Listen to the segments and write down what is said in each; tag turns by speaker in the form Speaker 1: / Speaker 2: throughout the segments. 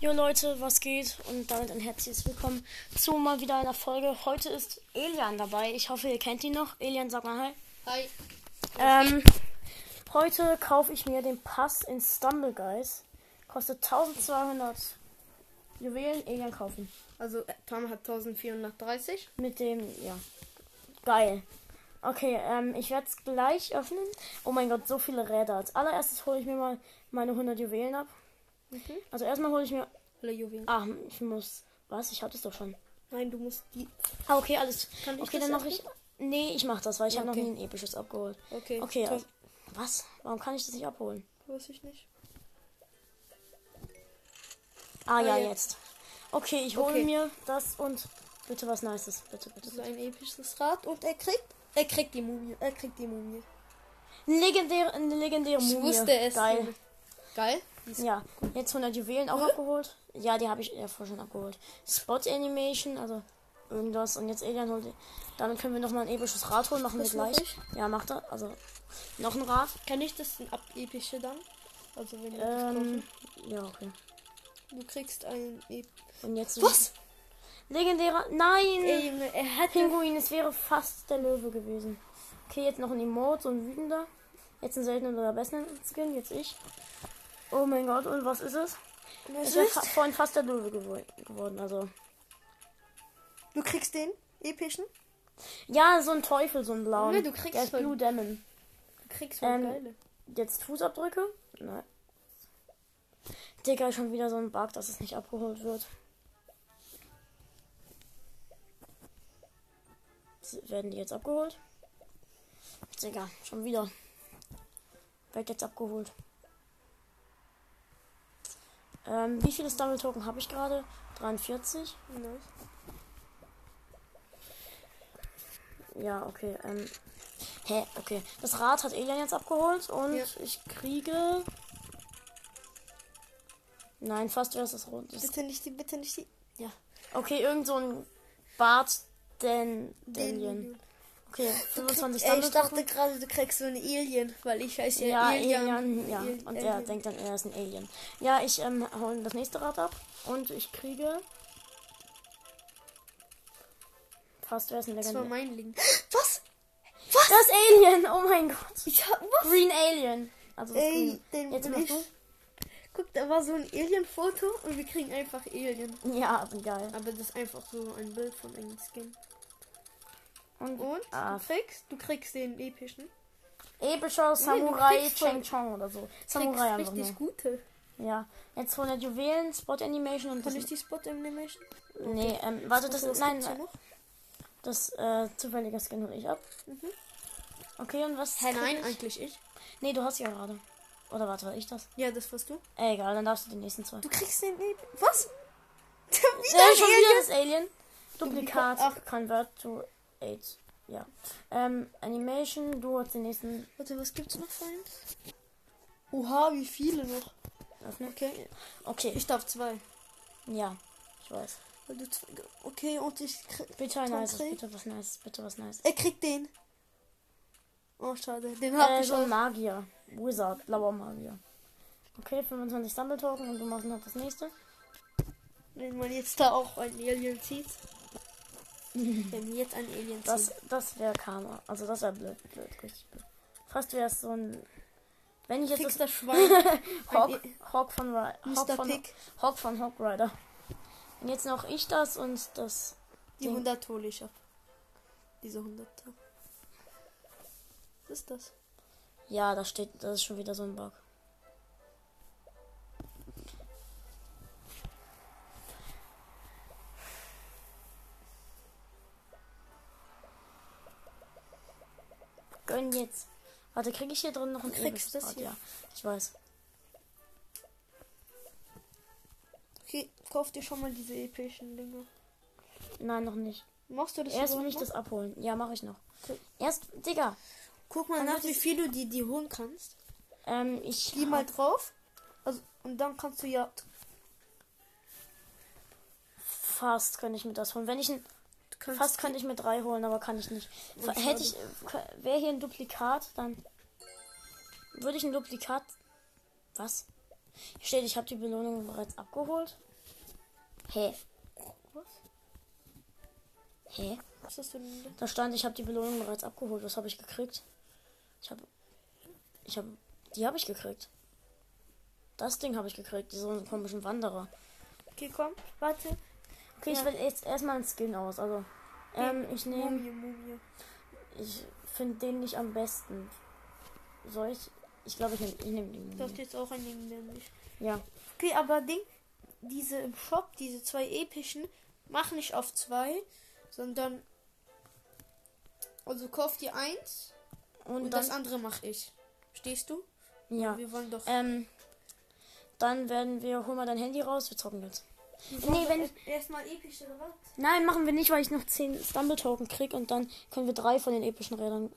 Speaker 1: Jo Leute, was geht? Und damit ein herzliches Willkommen zu mal wieder einer Folge. Heute ist Elian dabei. Ich hoffe, ihr kennt ihn noch. Elian, sag mal hi.
Speaker 2: Hi.
Speaker 1: Ähm, heute kaufe ich mir den Pass in Stumble Guys. Kostet 1200 Juwelen. Elian kaufen.
Speaker 2: Also äh, Tom hat 1430.
Speaker 1: Mit dem, ja. Geil. Okay, ähm, ich werde es gleich öffnen. Oh mein Gott, so viele Räder. Als allererstes hole ich mir mal meine 100 Juwelen ab.
Speaker 2: Mhm.
Speaker 1: Also erstmal hole ich mir.
Speaker 2: Alle Juwelen.
Speaker 1: Ah, ich muss. Was? Ich hatte es doch schon.
Speaker 2: Nein, du musst die.
Speaker 1: Ah, okay, alles.
Speaker 2: Kann ich
Speaker 1: okay, dann mache ich. Nee, ich mach das, weil ich
Speaker 2: Ja,
Speaker 1: habe
Speaker 2: okay.
Speaker 1: noch nie ein episches abgeholt.
Speaker 2: Okay.
Speaker 1: Okay, also, was? Warum kann ich das nicht abholen?
Speaker 2: Weiß ich nicht.
Speaker 1: Ah, ja,
Speaker 2: ja.
Speaker 1: jetzt. Okay, ich hole
Speaker 2: Okay.
Speaker 1: mir das und bitte was Nices. Bitte, bitte.
Speaker 2: Ist ein episches Rad und er kriegt. Er kriegt die Mumie. Er kriegt die Mumie.
Speaker 1: Legendäre, eine legendäre
Speaker 2: Ich
Speaker 1: Mumie.
Speaker 2: wusste es.
Speaker 1: Geil.
Speaker 2: Geil.
Speaker 1: Ja, jetzt 100 Juwelen auch
Speaker 2: Äh?
Speaker 1: abgeholt. Ja, die habe ich ja vorher schon abgeholt. Spot Animation, also irgendwas. Und jetzt Elian holt. Damit können wir nochmal ein episches Rad holen. Machen
Speaker 2: Das
Speaker 1: wir gleich. Ja, macht er. Also noch ein Rad.
Speaker 2: Kann ich das ab epische dann? Also wenn du
Speaker 1: Ähm,
Speaker 2: das
Speaker 1: ja, okay.
Speaker 2: Du kriegst ein Ep
Speaker 1: Und jetzt.
Speaker 2: Was?
Speaker 1: Legendärer. Nein!
Speaker 2: Junge, er hat
Speaker 1: Pinguin, es wäre fast der Löwe gewesen. Okay, jetzt noch ein Emote, so ein wütender. Jetzt ein seltener oder besten Skin, jetzt ich. Oh mein Gott, und was ist es? Es wäre
Speaker 2: ist?
Speaker 1: fa vorhin fast der Löwe gewo geworden, also.
Speaker 2: Du kriegst den epischen.
Speaker 1: Ja, so ein Teufel, so ein blauen.
Speaker 2: Nee, du kriegst
Speaker 1: Der ist Blue Demon.
Speaker 2: Du kriegst
Speaker 1: Ähm,
Speaker 2: geile.
Speaker 1: Jetzt Fußabdrücke? Nein. Digga, schon wieder so ein Bug, dass es nicht abgeholt wird. Werden die jetzt abgeholt? Digga, schon wieder. Wird jetzt abgeholt. Ähm, wie viele Stumble Token habe ich gerade? 43.
Speaker 2: Nice.
Speaker 1: Ja, okay. Ähm. Hä? Okay. Das Rad hat Elian jetzt abgeholt und
Speaker 2: Ja.
Speaker 1: ich kriege. Nein, fast wäre es das Rot. Das
Speaker 2: Bitte nicht die, bitte nicht die.
Speaker 1: ja. Okay, irgend so ein Bart den Alien. Okay, 25
Speaker 2: Ey, ich dachte gerade, du kriegst so eine Alien, weil ich heiße ja,
Speaker 1: Ja,
Speaker 2: Alien.
Speaker 1: Alien, ja.
Speaker 2: Alien-
Speaker 1: Und er
Speaker 2: Alien.
Speaker 1: denkt dann, er ist ein Alien. Ja, ich ähm, hole das nächste Rad ab und ich kriege. Fast wäre es ein
Speaker 2: Das war mein Link. Was?
Speaker 1: Das Alien! Oh mein Gott!
Speaker 2: Ich hab was?
Speaker 1: Green Alien! Also das
Speaker 2: Ey, den
Speaker 1: Jetzt
Speaker 2: will
Speaker 1: mach du.
Speaker 2: Guck, da war so ein Alien-Foto und wir kriegen einfach Alien.
Speaker 1: Ja, geil.
Speaker 2: Aber das ist einfach so ein Bild von einem Skin.
Speaker 1: Und,
Speaker 2: Und
Speaker 1: ah,
Speaker 2: du kriegst, du kriegst den epischen.
Speaker 1: epischer Samurai
Speaker 2: voll-
Speaker 1: Cheng Chong oder so. Samurai einfach
Speaker 2: richtig
Speaker 1: nur.
Speaker 2: gute.
Speaker 1: Ja. Jetzt 100 Juwelen, Spot Animation und
Speaker 2: Kann ich die Spot Animation?
Speaker 1: Nee, ähm, warte, das ist. Nein,
Speaker 2: hier
Speaker 1: nein,
Speaker 2: noch?
Speaker 1: das äh, zufällige Skin hol ich ab. Okay, und was?
Speaker 2: Hä, nein,
Speaker 1: ich?
Speaker 2: eigentlich ich.
Speaker 1: Nee, du hast ja gerade. Oder warte, war ich das?
Speaker 2: Ja, das warst du.
Speaker 1: Äh, egal, dann darfst du die nächsten zwei.
Speaker 2: Du kriegst den Ep Was? wieder ein
Speaker 1: schon
Speaker 2: Alien?
Speaker 1: wieder das Alien. Duplikat,
Speaker 2: Duplikat,
Speaker 1: Convert to 8. Ja. Ähm, Animation, du hast den nächsten.
Speaker 2: Warte, was gibt's noch für eins? Oha, wie viele noch?
Speaker 1: Öffnen.
Speaker 2: Okay,
Speaker 1: Okay,
Speaker 2: ich darf zwei.
Speaker 1: ja, ich weiß.
Speaker 2: Okay, und ich krieg...
Speaker 1: Bitte ein
Speaker 2: Tree?
Speaker 1: bitte was nices, bitte was nices.
Speaker 2: Er kriegt den. Oh, schade. Den hab
Speaker 1: Äh,
Speaker 2: ich auch.
Speaker 1: Magier. Wizard, blauer Magier. Okay, 25 Stumble Token und du machst noch das nächste.
Speaker 2: Wenn man jetzt da auch ein Alien zieht. Wenn wir jetzt ein Alien
Speaker 1: Das,
Speaker 2: ziehen.
Speaker 1: das wäre Karma. Also das wäre blöd, blöd, richtig blöd. Fast wäre es so ein. Wenn ich jetzt
Speaker 2: Kriegst
Speaker 1: das
Speaker 2: Schwein.
Speaker 1: Hawk, Hawk von Ri- Hawk von,
Speaker 2: Pig.
Speaker 1: Hawk von Hawk Rider. Und jetzt noch ich das und das.
Speaker 2: Die
Speaker 1: Ding.
Speaker 2: 100 hole ich ab. Diese 100. Was ist das?
Speaker 1: Ja, da steht, das ist schon wieder so ein Bug. Gönn jetzt. Warte, kriege ich hier drin noch ein episches
Speaker 2: das hier.
Speaker 1: Ja, ich weiß.
Speaker 2: Okay, kauf dir schon mal diese epischen Dinge.
Speaker 1: Nein, noch nicht.
Speaker 2: Machst du das
Speaker 1: Erst will ich das abholen. Ja, mache ich noch.
Speaker 2: Okay.
Speaker 1: Erst, Digga.
Speaker 2: Guck mal nach, wie viel du die, die holen kannst.
Speaker 1: Ähm, ich.
Speaker 2: Geh mal drauf. Also, und dann kannst du ja.
Speaker 1: Fast könnte ich mir das holen. Wenn ich ein. Fast könnte ich mir drei holen, aber kann ich nicht. Hätte ich. Wäre hier ein Duplikat, dann. Würde ich ein Duplikat. Was? Hier steht, ich habe die Belohnung bereits abgeholt. Hä?
Speaker 2: Was?
Speaker 1: Hä?
Speaker 2: Was hast du denn da?
Speaker 1: Stand, ich habe die Belohnung bereits abgeholt. Was habe ich gekriegt? Ich habe. Ich habe. Die habe ich gekriegt. Das Ding habe ich gekriegt. Diesen komischen Wanderer.
Speaker 2: Okay, komm, warte.
Speaker 1: Okay, ich
Speaker 2: Ja.
Speaker 1: wähle jetzt erstmal einen Skin aus. Also, ähm, ich nehme.
Speaker 2: Mumie, Mumie.
Speaker 1: Ich finde den nicht am besten. Soll ich? Ich glaube, ich nehme ich nehm die
Speaker 2: Du hast jetzt auch einen nehmen, nämlich.
Speaker 1: Ja.
Speaker 2: Okay, aber Ding, diese im Shop, diese zwei epischen, mach nicht auf zwei, sondern. Also kauf dir eins
Speaker 1: Und,
Speaker 2: und, das andere mach ich. Stehst du?
Speaker 1: ja.
Speaker 2: Wir wollen doch.
Speaker 1: Ähm. Dann werden wir. Hol mal dein Handy raus. Wir zocken jetzt. Nee, wenn-
Speaker 2: erst- Erstmal episch oder?
Speaker 1: Nein, machen wir nicht, weil ich noch 10 Stumble Token krieg und dann können wir drei von den epischen Rädern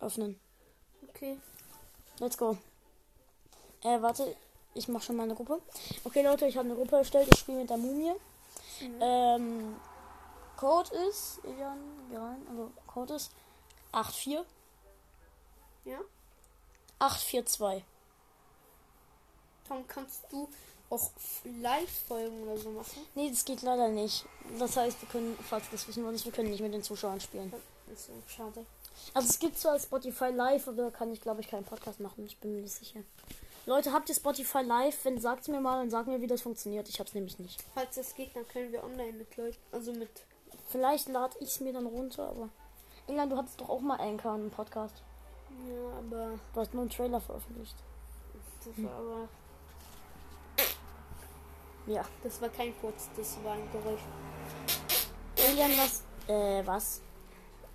Speaker 1: öffnen.
Speaker 2: Okay.
Speaker 1: Let's go. Äh, warte. Ich mache schon mal eine Gruppe. Okay, Leute, ich habe eine Gruppe erstellt. Ich spiele mit der Mumie.
Speaker 2: Mhm.
Speaker 1: Ähm, Code ist, rein. Also, Code ist 84
Speaker 2: Ja.
Speaker 1: 842.
Speaker 2: Tom, kannst du auch Live-Folgen oder so machen?
Speaker 1: Nee, das geht leider nicht. Das heißt, wir können, falls das wissen wollt, wir können nicht mit den Zuschauern spielen.
Speaker 2: Das ist so schade.
Speaker 1: Also es gibt zwar Spotify Live, aber da kann ich glaube ich keinen Podcast machen. Ich bin mir nicht sicher. Leute, habt ihr Spotify Live? Wenn sagt mir mal und sagt mir, wie das funktioniert. Ich hab's nämlich nicht.
Speaker 2: Falls das geht, dann können wir online mit Leuten, also mit.
Speaker 1: Vielleicht lade ich es mir dann runter, aber. England, du hattest doch auch mal Anchor einen Podcast.
Speaker 2: Ja, aber
Speaker 1: Du hast nur einen Trailer veröffentlicht.
Speaker 2: das war aber.
Speaker 1: Ja.
Speaker 2: Das war kein Furz, das war ein Geräusch.
Speaker 1: Elian, was? Äh, was?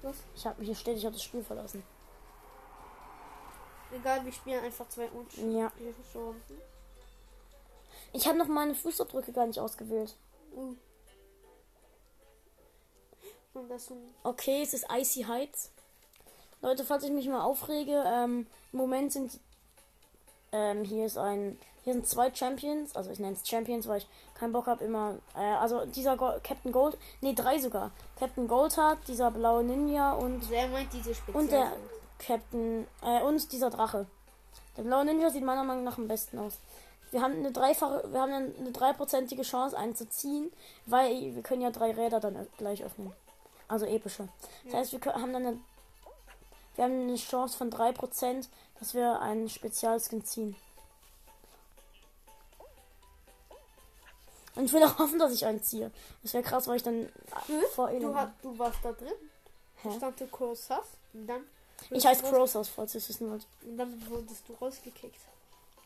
Speaker 2: Was?
Speaker 1: Ich hab hier steht, ich habe das Spiel verlassen.
Speaker 2: Egal, wir spielen einfach zwei Unschuldige
Speaker 1: Ja. Ich habe noch meine Fußabdrücke gar nicht ausgewählt.
Speaker 2: So
Speaker 1: Okay, es ist Icy Heights. Leute, falls ich mich mal aufrege, ähm, im Moment sind ähm, hier ist ein hier sind zwei Champions, also ich nenne es Champions, weil ich keinen Bock habe immer äh, also dieser Go Captain Gold, nee, drei sogar. Captain Goldheart, dieser blaue Ninja und
Speaker 2: Also er meint diese Spezial.
Speaker 1: Und der- Captain äh, und dieser Drache. Der blaue Ninja sieht meiner Meinung nach am besten aus. Wir haben eine dreifache, wir haben eine dreiprozentige Chance einen zu ziehen, weil wir können ja drei Räder dann gleich öffnen. Also epische. Das heißt, wir können, haben dann eine, wir haben eine Chance von 3%, dass wir einen Spezialskin ziehen. Und ich will auch hoffen, dass ich einen ziehe. Das wäre krass, weil ich dann
Speaker 2: Hm?
Speaker 1: vor
Speaker 2: Du, hast, du warst da drin.
Speaker 1: Hä?
Speaker 2: stand Cross Huff. Und dann.
Speaker 1: Ich heiße Crowsauce, falls ihr es wissen wollt.
Speaker 2: Und dann wurdest du rausgekickt.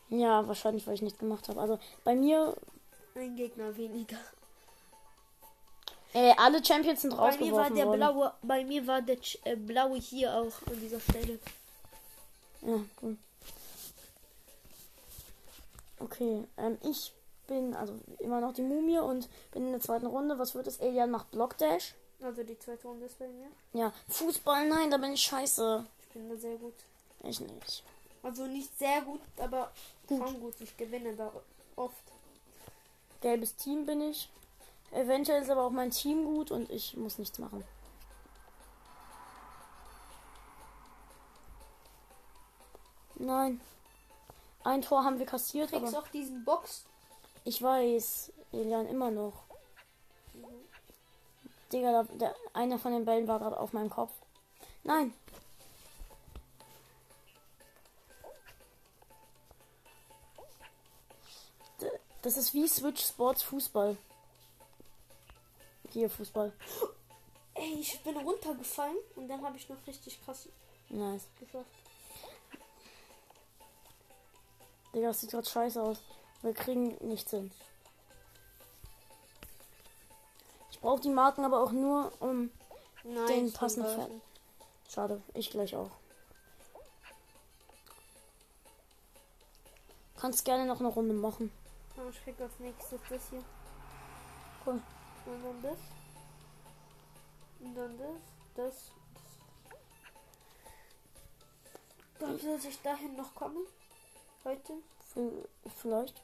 Speaker 1: Ja, wahrscheinlich, weil ich nichts gemacht habe. Also bei mir,
Speaker 2: Ein Gegner weniger.
Speaker 1: äh, alle Champions sind
Speaker 2: Bei mir war der
Speaker 1: worden.
Speaker 2: blaue, bei mir war der äh, blaue hier auch an dieser Stelle.
Speaker 1: Ja, gut. Okay, ähm, ich bin also immer noch die Mumie und bin in der zweiten Runde. Was wird es? Elian macht Blockdash.
Speaker 2: Also die zweite Runde ist bei mir.
Speaker 1: Ja, Fußball, nein, da bin ich scheiße.
Speaker 2: Ich bin da sehr gut.
Speaker 1: Ich nicht.
Speaker 2: Also nicht sehr gut, aber
Speaker 1: Gut.
Speaker 2: schon gut. Ich gewinne da oft.
Speaker 1: Gelbes Team bin ich. Eventuell ist aber auch mein Team gut und ich muss nichts machen. Nein. Ein Tor haben wir kassiert,
Speaker 2: Kriegst
Speaker 1: aber
Speaker 2: auch diesen Box.
Speaker 1: Ich weiß, Elian immer noch. Digga, da, der, einer von den Bällen war gerade auf meinem Kopf. Nein. Das ist wie Switch Sports Fußball. Hier Fußball.
Speaker 2: Ey, ich bin runtergefallen und dann habe ich noch richtig krass
Speaker 1: Nice.
Speaker 2: geschafft.
Speaker 1: Digga, das sieht gerade scheiße aus. Wir kriegen nichts hin. Ich brauche die Marken aber auch nur, um.
Speaker 2: Nein,
Speaker 1: Den passenden. Pferd. Schade, ich gleich auch. Kannst gerne noch eine Runde machen.
Speaker 2: Ja, Ich krieg als nächstes das hier.
Speaker 1: Cool.
Speaker 2: Und dann das. Und dann das. Das. Dann sollte ich dahin noch kommen. Heute.
Speaker 1: V- Vielleicht.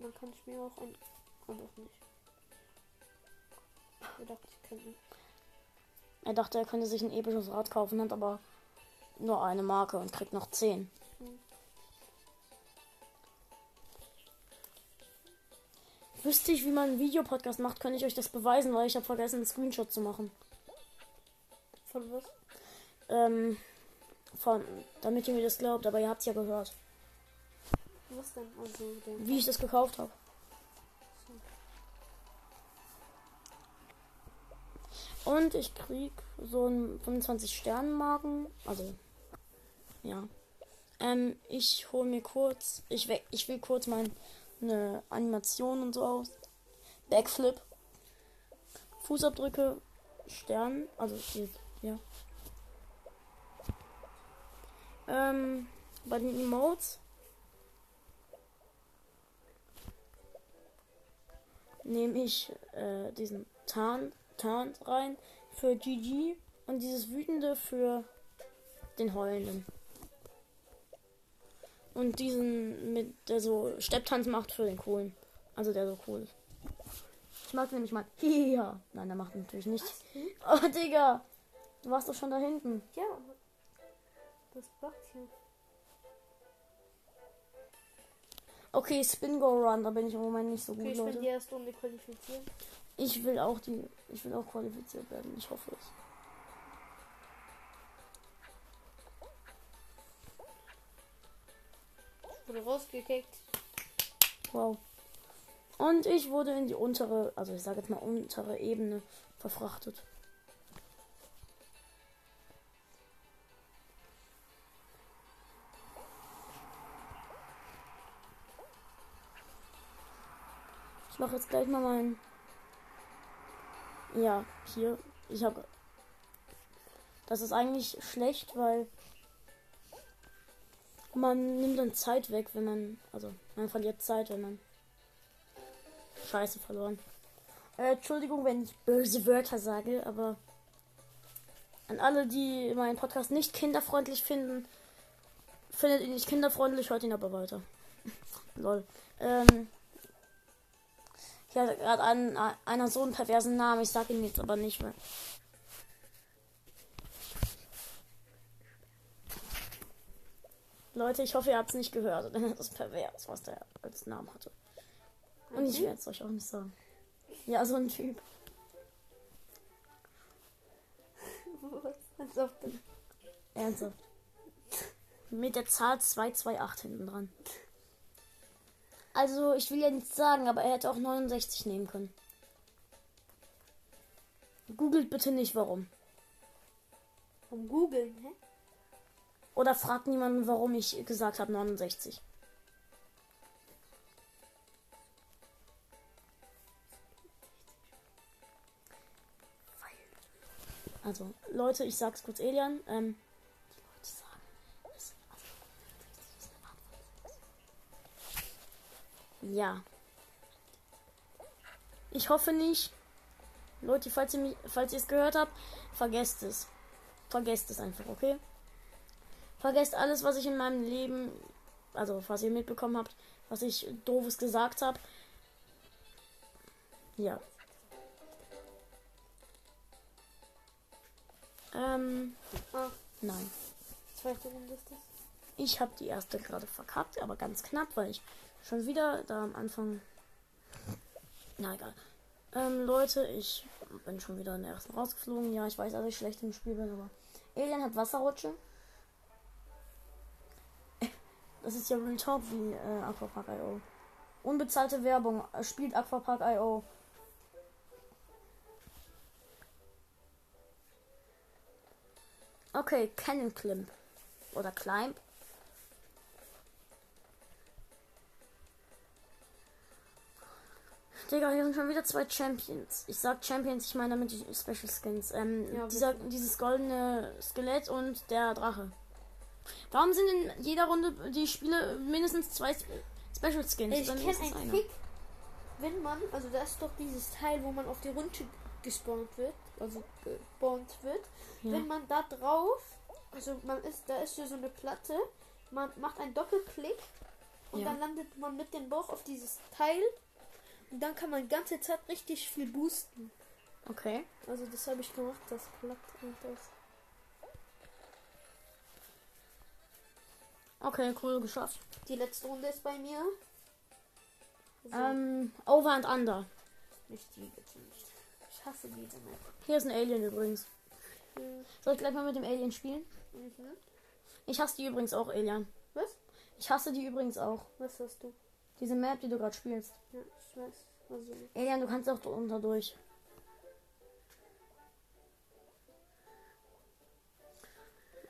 Speaker 2: Dann kann ich mir auch ein. Und auch nicht. Ich dachte, ich könnte.
Speaker 1: Er dachte, er könnte sich ein episches Rad kaufen, hat aber nur eine Marke und kriegt noch 10.
Speaker 2: Hm.
Speaker 1: Wüsste ich, wie man einen Videopodcast macht, könnte ich euch das beweisen, weil ich habe vergessen, einen Screenshot zu machen.
Speaker 2: Von was?
Speaker 1: Ähm, von, damit ihr mir das glaubt, aber ihr habt es ja gehört,
Speaker 2: Was denn? Also,
Speaker 1: wie ich das gekauft habe. Und ich krieg so einen 25 Sternen Marken, also ja. Ähm, ich hole mir kurz, ich we ich will kurz meine Animation und so aus. Backflip. Fußabdrücke, Stern, also hier, ja. Ähm, bei den Emotes nehme ich äh, diesen Tarn, Tarn rein für GG und dieses wütende für den heulenden. Und diesen mit der so Stepptanz macht für den coolen. Also der so cool ist. Ich mag nämlich mal. Ja. Nein, der macht natürlich nicht. Oh, Digga. Du warst doch schon da hinten.
Speaker 2: Ja. Das backt hier.
Speaker 1: Okay, Spin Go Run, da bin ich im Moment nicht so gut,
Speaker 2: Okay, ich bin
Speaker 1: Leute.
Speaker 2: die erste Runde qualifiziert.
Speaker 1: Ich will auch die. Ich will auch qualifiziert werden. Ich hoffe es.
Speaker 2: Wurde rausgekickt.
Speaker 1: Wow. Und ich wurde in die untere, also ich sage jetzt mal untere Ebene verfrachtet. Mache jetzt gleich mal mein. Ja, hier. Ich habe. Das ist eigentlich schlecht, weil man nimmt dann Zeit weg, wenn man. Also, man verliert Zeit, wenn man. Scheiße verloren. Äh, Entschuldigung, wenn ich böse Wörter sage, aber. An alle, die meinen Podcast nicht kinderfreundlich finden, findet ihn nicht kinderfreundlich, hört ihn aber weiter. Lol. Ähm. Ich hatte gerade einen, einer so einen perversen Namen, ich sag ihn jetzt aber nicht mehr. Leute, ich hoffe, ihr habt es nicht gehört, denn es ist pervers, was der als Namen hatte. Und ich werde es euch auch nicht sagen. Ja, so ein Typ.
Speaker 2: Was? Das-
Speaker 1: Ernsthaft. Mit der Zahl 228 hinten dran. Also, ich will ja nichts sagen, aber er hätte auch 69 nehmen können. Googelt bitte nicht warum.
Speaker 2: Vom Googeln, hä?
Speaker 1: Oder fragt niemanden, warum ich gesagt habe 69. Also, Leute, ich sag's kurz Elian. Ähm, Ja. Ich hoffe nicht. Leute, falls ihr, mich, falls ihr es gehört habt, vergesst es. Vergesst es einfach, okay? Vergesst alles, was ich in meinem Leben, also was ihr mitbekommen habt, was ich doofes gesagt habe. Ja. Ähm,
Speaker 2: Ah,
Speaker 1: nein.
Speaker 2: zweite Runde ist das.
Speaker 1: Ich habe die erste gerade verkackt, aber ganz knapp, weil ich schon wieder da am Anfang. Na egal. Ähm, Leute, ich bin schon wieder in der ersten rausgeflogen. Ja, ich weiß, dass ich schlecht im Spiel bin, aber. Alien hat Wasserrutsche. Das ist ja Real Talk wie äh, Aquapark.io. Unbezahlte Werbung. äh, Spielt Aquapark.io. Okay, Cannon Climb. Oder Climb. Digga, hier sind schon wieder zwei Champions. Ich sag Champions, ich meine damit die Special Skins. Ähm,
Speaker 2: Ja,
Speaker 1: dieser, dieses goldene Skelett und der Drache. Warum sind in jeder Runde die Spiele mindestens zwei Spe- Special Skins?
Speaker 2: Ich kenne einen. Trick, wenn man, also da ist doch dieses Teil, wo man auf die Runde gespawnt wird, also gespawnt wird.
Speaker 1: Ja.
Speaker 2: Wenn man da drauf, also man ist, da ist ja so eine Platte, man macht einen Doppelklick und
Speaker 1: Ja.
Speaker 2: dann landet man mit dem Bauch auf dieses Teil dann kann man ganze Zeit richtig viel boosten.
Speaker 1: Okay.
Speaker 2: Also das habe ich gemacht, das klappt und das.
Speaker 1: Okay, cool, geschafft.
Speaker 2: Die letzte Runde ist bei mir. Also,
Speaker 1: Ähm, Over and Under.
Speaker 2: nicht die bitte nicht. Ich hasse diese Map.
Speaker 1: Hier ist ein Alien übrigens.
Speaker 2: Mhm.
Speaker 1: Soll ich gleich mal mit dem Alien spielen?
Speaker 2: Mhm.
Speaker 1: Ich hasse die übrigens auch, Alien.
Speaker 2: Was?
Speaker 1: Ich hasse die übrigens auch.
Speaker 2: Was hast du?
Speaker 1: Diese Map, die du gerade spielst.
Speaker 2: Ja, ich weiß. Also,
Speaker 1: Alien, du kannst auch drunter durch.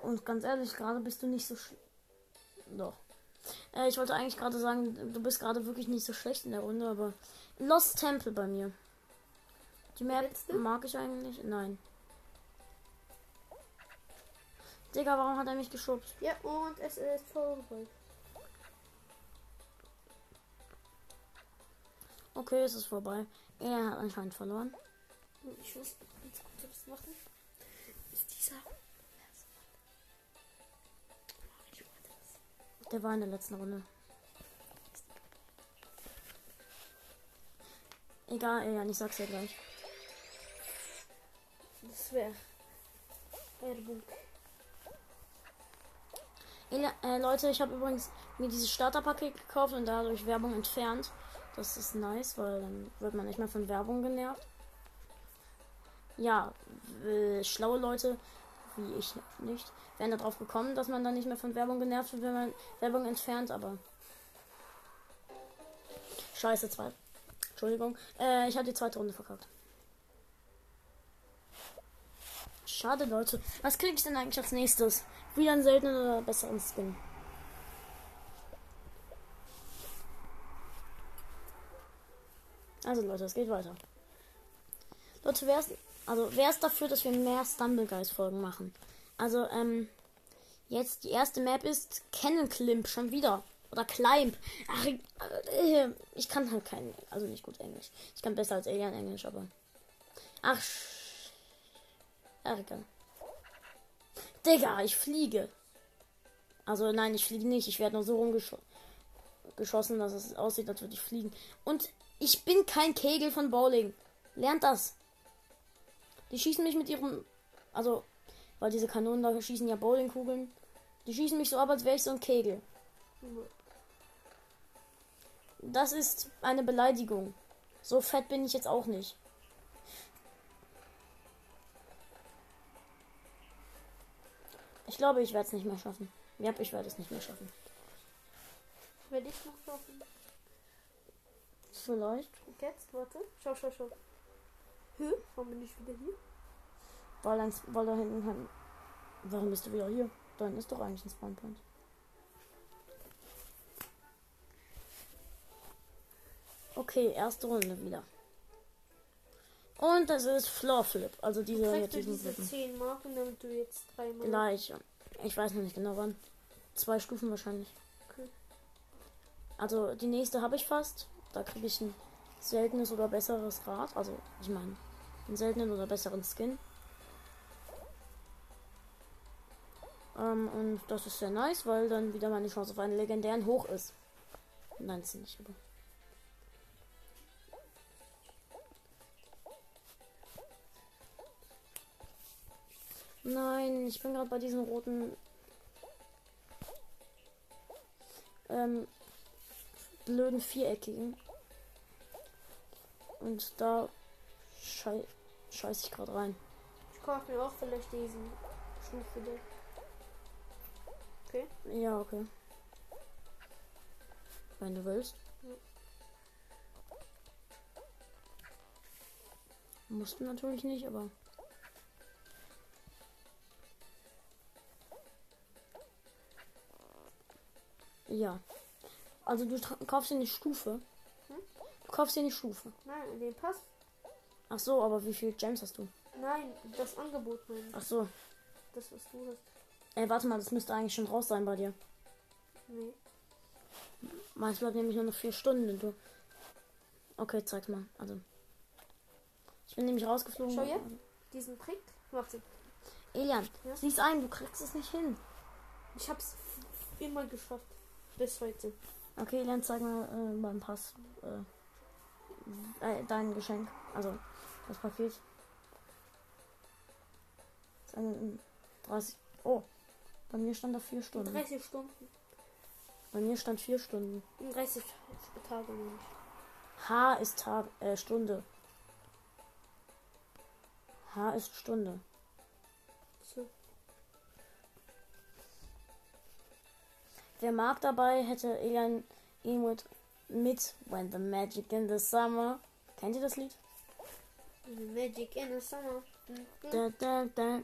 Speaker 1: Und ganz ehrlich, gerade bist du nicht so sch Doch. Äh, ich wollte eigentlich gerade sagen, du bist gerade wirklich nicht so schlecht in der Runde, aber Lost Temple bei mir. Die Map mag ich eigentlich. Nein. Digga, warum hat er mich geschubst?
Speaker 2: ja, und es ist vorbei.
Speaker 1: Okay, es ist vorbei. Er hat anscheinend verloren.
Speaker 2: Ich ganz kurz was machen. Ist dieser.
Speaker 1: Der war in der letzten Runde. Egal, Elian, ich sag's dir gleich.
Speaker 2: Das wäre. Werbung.
Speaker 1: Äh, Leute, ich habe übrigens mir dieses Starterpaket gekauft und dadurch Werbung entfernt. Das ist nice, weil dann wird man nicht mehr von Werbung genervt. Ja, äh, schlaue Leute, wie ich nicht, wären darauf gekommen, dass man dann nicht mehr von Werbung genervt wird, wenn man Werbung entfernt, aber. Scheiße, zwei. Entschuldigung. Äh, ich habe die zweite Runde verkackt. Schade, Leute. Was kriege ich denn eigentlich als nächstes? Wieder einen seltenen oder besseren Skin? Also Leute, es geht weiter. Leute, wer ist, also wer ist dafür, dass wir mehr Stumbleguys-Folgen machen? Also, ähm, jetzt die erste Map ist Cannon Climb schon wieder. Oder Climb. Ach, ich, äh, ich kann halt kein, also nicht gut Englisch. Ich kann besser als Alien Englisch, aber. Ach, egal. Digga, ich fliege. Also nein, ich fliege nicht. Ich werde nur so rumgeschossen, geschossen, dass es aussieht, als würde ich fliegen. Und ich bin kein Kegel von Bowling. Lernt das. Die schießen mich mit ihrem, also, weil diese Kanonen da schießen ja Bowlingkugeln. Die schießen mich so ab, als wäre ich so ein Kegel. Das ist eine Beleidigung. So fett bin ich jetzt auch nicht. Ich glaube, ich werde es nicht mehr schaffen. Ja, ich werde es nicht mehr schaffen.
Speaker 2: Werde ich noch schaffen.
Speaker 1: Vielleicht.
Speaker 2: Und Jetzt, warte. Schau, schau, schau. Hä? Warum bin ich wieder hier?
Speaker 1: Weil, ein, weil da hinten kein. Warum bist du wieder hier? Da hinten ist doch eigentlich ein Spawnpoint. Okay, erste Runde wieder. Und das ist Floor Flip. Also diese jetzt
Speaker 2: diese
Speaker 1: Flippen.
Speaker 2: 10 Marken, damit du jetzt dreimal.
Speaker 1: Gleich. Ich weiß noch nicht genau wann. Zwei Stufen wahrscheinlich.
Speaker 2: Okay.
Speaker 1: Also die nächste habe ich fast. Da kriege ich ein seltenes oder besseres Rad. Also ich meine, einen seltenen oder besseren Skin. Ähm, und das ist sehr nice, weil dann wieder meine Chance auf einen legendären hoch ist. Nein, ist nicht, aber. Nein, ich bin gerade bei diesen roten ähm, blöden Viereckigen. Und da schei scheiß ich gerade rein.
Speaker 2: Ich kaufe mir auch vielleicht diesen Stufe der. Okay.
Speaker 1: Ja, okay. Wenn du willst. Musst du natürlich nicht, aber. Ja. Also du kaufst dir eine Stufe. Kaufst dir eine Stufe.
Speaker 2: Nein, den Pass.
Speaker 1: Ach so, aber wie viel Gems hast du?
Speaker 2: Nein, das Angebot meine ich.
Speaker 1: Ach so.
Speaker 2: Das, was du hast.
Speaker 1: Ey, warte mal, das müsste eigentlich schon raus sein bei dir.
Speaker 2: Nee.
Speaker 1: Meist bleibt nämlich nur noch vier Stunden. Und du... Okay, zeig mal. Also. Ich bin nämlich rausgeflogen.
Speaker 2: Schau hier. Diesen Trick. Warte.
Speaker 1: Elian,
Speaker 2: Ja?
Speaker 1: sieh's ein, du kriegst es nicht hin.
Speaker 2: Ich hab's immer geschafft. Bis heute.
Speaker 1: Okay, Elian, zeig mal äh, beim Pass äh, äh, dein Geschenk. Also, das Paket. Ein, 30. Oh, bei mir stand da vier
Speaker 2: In
Speaker 1: Stunden.
Speaker 2: 30 Stunden.
Speaker 1: Bei mir stand vier Stunden.
Speaker 2: In 30 Tage.
Speaker 1: H ist Tag, äh, Stunde. H ist Stunde.
Speaker 2: So.
Speaker 1: Wer mag dabei, hätte Elian Emut mit When the Magic in the Summer. Kennt ihr das Lied?
Speaker 2: Magic in the summer. Mhm.
Speaker 1: Da, da, da.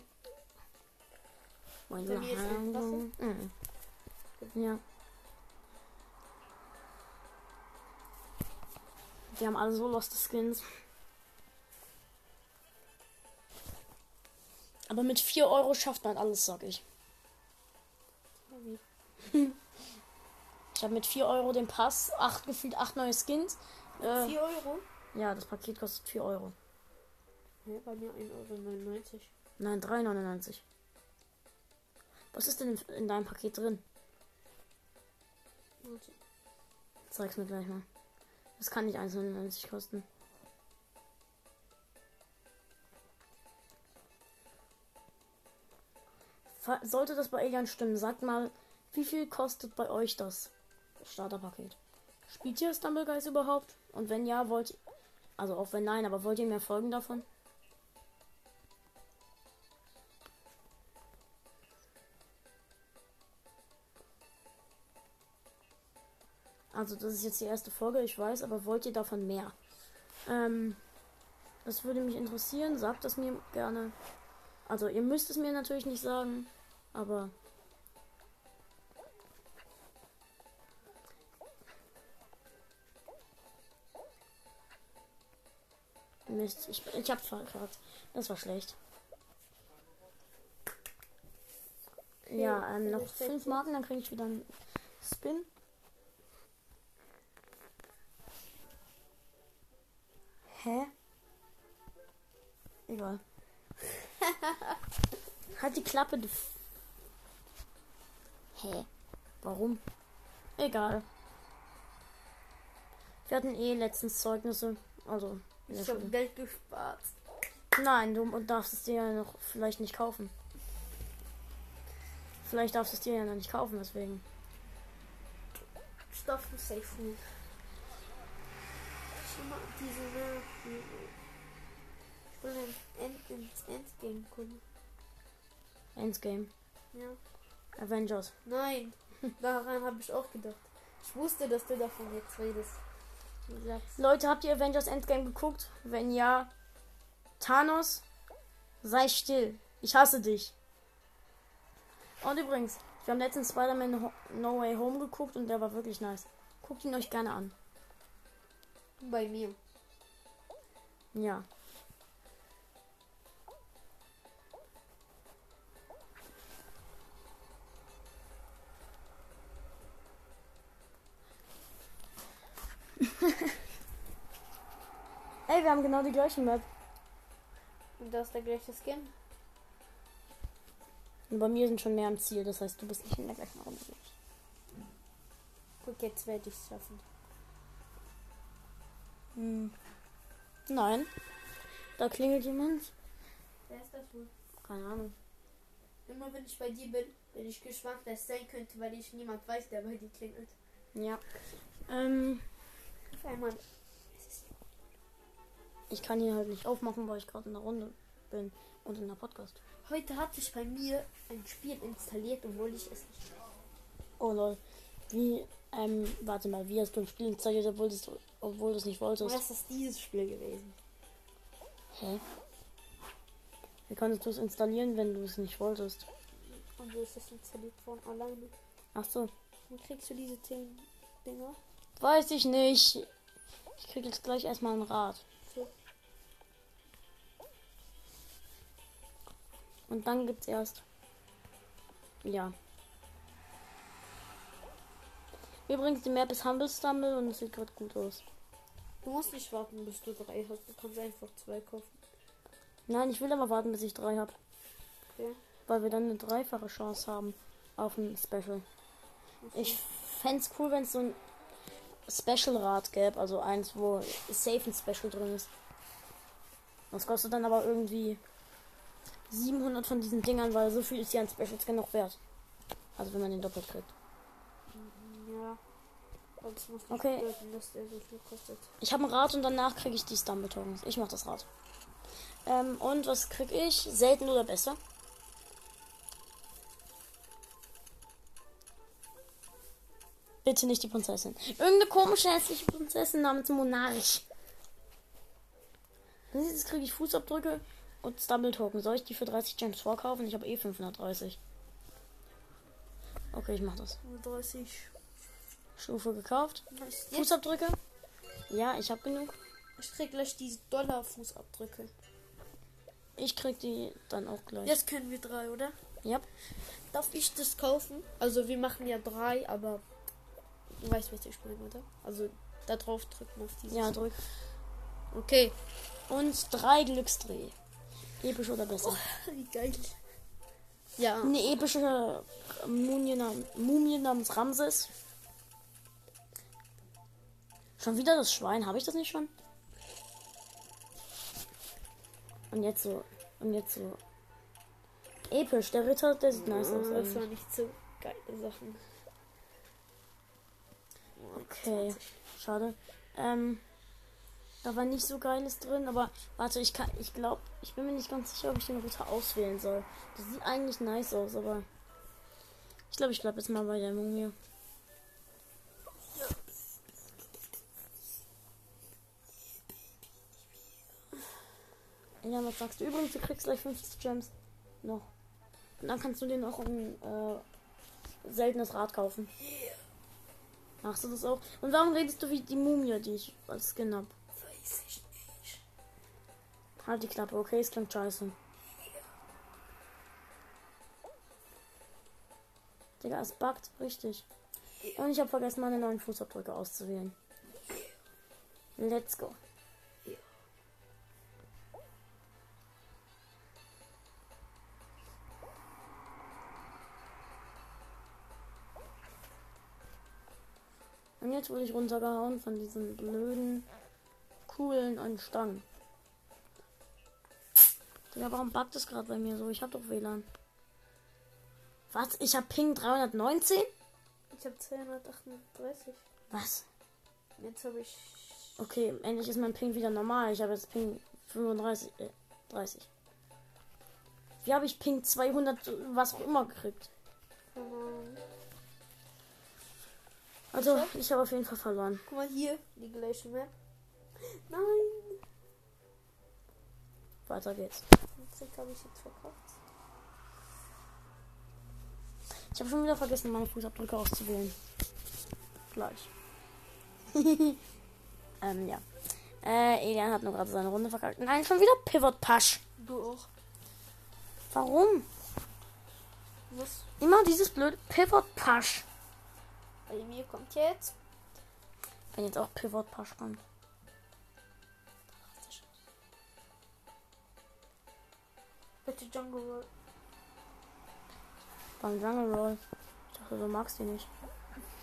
Speaker 1: When the
Speaker 2: Wasser.
Speaker 1: Mhm. Ja. Die haben alle so loste Skins. Aber mit 4 Euro schafft man alles, sag ich. Ich habe mit 4 Euro den Pass, acht gefühlt 8 neue Skins. Äh,
Speaker 2: 4 Euro?
Speaker 1: ja, das Paket kostet 4 Euro.
Speaker 2: Ja, bei mir 1,99 Euro.
Speaker 1: Nein, 3,99. Was ist denn in, in deinem Paket drin?
Speaker 2: Warte.
Speaker 1: Zeig's mir gleich mal. Das kann nicht 1,99 kosten. Sollte das bei Elian stimmen, sagt mal, wie viel kostet bei euch das Starterpaket? Spielt ihr Stumble Guys überhaupt? Und wenn ja, wollt ihr. Also auch wenn nein, aber wollt ihr mehr Folgen davon? Also das ist jetzt die erste Folge, ich weiß, aber wollt ihr davon mehr? Ähm, das würde mich interessieren. Sagt es mir gerne. Also ihr müsst es mir natürlich nicht sagen, aber Mist, ich, ich hab's verkackt. Das war schlecht. Ja, ähm, noch fünf Marken, dann kriege ich wieder einen Spin. Hä? Egal. halt die Klappe, du. Hä? Warum? Egal. Wir hatten eh letztens Zeugnisse. Also,
Speaker 2: Ich habe. Geld gespart.
Speaker 1: Nein, du darfst es dir ja noch vielleicht nicht kaufen. Vielleicht darfst du es dir ja noch nicht kaufen, deswegen.
Speaker 2: Stoff für Safe Food. Schon mal diese Namen. Ich will ein End ins Endgame gucken.
Speaker 1: Endgame.
Speaker 2: Ja.
Speaker 1: Avengers.
Speaker 2: Nein, daran habe ich auch gedacht. Ich wusste, dass du davon jetzt redest.
Speaker 1: Leute, habt ihr Avengers Endgame geguckt? Wenn ja, Thanos, sei still. Ich hasse dich. Und übrigens, wir haben letztens Spider-Man No Way Home geguckt und der war wirklich nice. Guckt ihn euch gerne an.
Speaker 2: bei mir.
Speaker 1: Ja. Ey, wir haben genau die gleiche Map.
Speaker 2: Und da ist der gleiche Skin.
Speaker 1: Und bei mir sind schon mehr am Ziel, das heißt, du bist nicht in der gleichen Runde.
Speaker 2: Guck, jetzt werde ich es schaffen.
Speaker 1: Hm. Nein. Da klingelt jemand.
Speaker 2: Wer ist das wohl?
Speaker 1: Keine Ahnung.
Speaker 2: Immer wenn ich bei dir bin, bin ich gespannt, wer es sein könnte, weil ich niemand weiß, der bei dir klingelt.
Speaker 1: Ja. Ähm,
Speaker 2: einmal.
Speaker 1: Ich kann hier halt nicht aufmachen, weil ich gerade in der Runde bin und in der Podcast.
Speaker 2: Heute hat sich bei mir ein Spiel installiert, obwohl ich es nicht.
Speaker 1: Oh lol. Wie, ähm, warte mal, wie hast du ein Spiel installiert, obwohl du es obwohl du es nicht wolltest?
Speaker 2: Das ist dieses Spiel gewesen.
Speaker 1: Hä? Wie konntest du es installieren, wenn du es nicht wolltest?
Speaker 2: Und so ist es installiert von alleine.
Speaker 1: Ach so.
Speaker 2: Dann kriegst du diese 10 Dinger.
Speaker 1: Weiß ich nicht. Ich krieg jetzt gleich erstmal ein Rad. Und dann gibt's erst. Ja. Übrigens, die Map ist Humble Stumble und es sieht gerade gut aus.
Speaker 2: Du musst nicht warten, bis du drei hast. Du kannst einfach zwei kaufen.
Speaker 1: Nein, ich will aber warten, bis ich drei habe.
Speaker 2: Okay.
Speaker 1: Weil wir dann eine dreifache Chance haben auf ein Special. Ich fände cool, wenn es so ein Special-Rad gäbe. Also eins, wo safe ein Special drin ist. Das kostet dann aber irgendwie 700 von diesen Dingern, weil so viel ist ja ein Special Skin noch wert. Also wenn man den doppelt kriegt.
Speaker 2: Ja. Sonst muss nicht
Speaker 1: Okay.
Speaker 2: der so.
Speaker 1: Ich habe ein Rad und danach kriege ich die Stumble Tokens. Ich mach das Rad. Ähm, und was krieg ich? Selten oder besser? Bitte nicht die Prinzessin. Irgendeine komische hässliche Prinzessin namens Monarch. Jetzt kriege ich Fußabdrücke und Stumble Token. Soll ich die für 30 Gems vorkaufen? Ich habe eh 530. Okay, ich mach das.
Speaker 2: 30.
Speaker 1: Stufe gekauft. Fußabdrücke? Ja, ich habe genug.
Speaker 2: ich krieg gleich diese Dollar-Fußabdrücke.
Speaker 1: Ich krieg die dann auch gleich.
Speaker 2: Jetzt können wir drei, oder?
Speaker 1: Ja.
Speaker 2: Darf ich das kaufen? Also wir machen ja drei, aber du weißt, was ich meine, oder? Also da drauf drücken auf dieses.
Speaker 1: Ja, drück.
Speaker 2: Okay.
Speaker 1: Und drei Glücksdreh. Episch oder besser?
Speaker 2: Wie geil. Ja.
Speaker 1: Eine epische Mumie, nam Mumie namens Ramses. Schon wieder das Schwein. Habe ich das nicht schon? Und jetzt so. Und jetzt so. Episch. Der Ritter, der sieht nice aus.
Speaker 2: das war nicht so geile Sachen.
Speaker 1: Okay. Schade. Ähm. Da war nicht so geiles drin, aber warte, ich kann, ich glaube, ich bin mir nicht ganz sicher, ob ich den Ritter auswählen soll. Das sieht eigentlich nice aus, aber ich glaube, ich bleib jetzt mal bei der Mumie. Ja, was sagst du? Übrigens, du kriegst gleich 50 Gems noch. Und dann kannst du dir noch ein äh, seltenes Rad kaufen. Machst du das auch? Und warum redest du wie die Mumie, die ich als Skin hab?
Speaker 2: Weiß ich nicht.
Speaker 1: Halt die Klappe, okay? Es klingt scheiße. Digga, es buggt richtig. Und ich habe vergessen, meine neuen Fußabdrücke auszuwählen. Let's go. Und jetzt wurde ich runtergehauen von diesen blöden Kugeln und Stangen. Digga, warum buggt es gerade bei mir so? Ich hab doch WLAN. Was? Ich hab Ping 319?
Speaker 2: Ich habe 238.
Speaker 1: Was?
Speaker 2: Jetzt habe ich.
Speaker 1: Okay, endlich ist mein Ping wieder normal. Ich habe jetzt Ping 35, äh, 30. Wie habe ich Ping 200, was auch immer gekriegt? Also, ich habe auf jeden Fall verloren.
Speaker 2: guck mal hier, die gleiche Map. Nein!
Speaker 1: Weiter geht's.
Speaker 2: Den Trick habe ich jetzt verkauft.
Speaker 1: Ich habe schon wieder vergessen, meine Fußabdrücke auszuwählen. Gleich. ähm, ja. Äh, Elian hat nur gerade seine Runde verkackt. Nein, schon wieder Pivot Pasch.
Speaker 2: Du auch.
Speaker 1: Warum?
Speaker 2: Was?
Speaker 1: Immer dieses blöde Pivot Pasch.
Speaker 2: Bei mir kommt jetzt.
Speaker 1: Wenn jetzt auch Pivot Pasch kommt.
Speaker 2: Bitte Jungle Roll.
Speaker 1: Beim Jungle Roll. Ich dachte, du magst die nicht.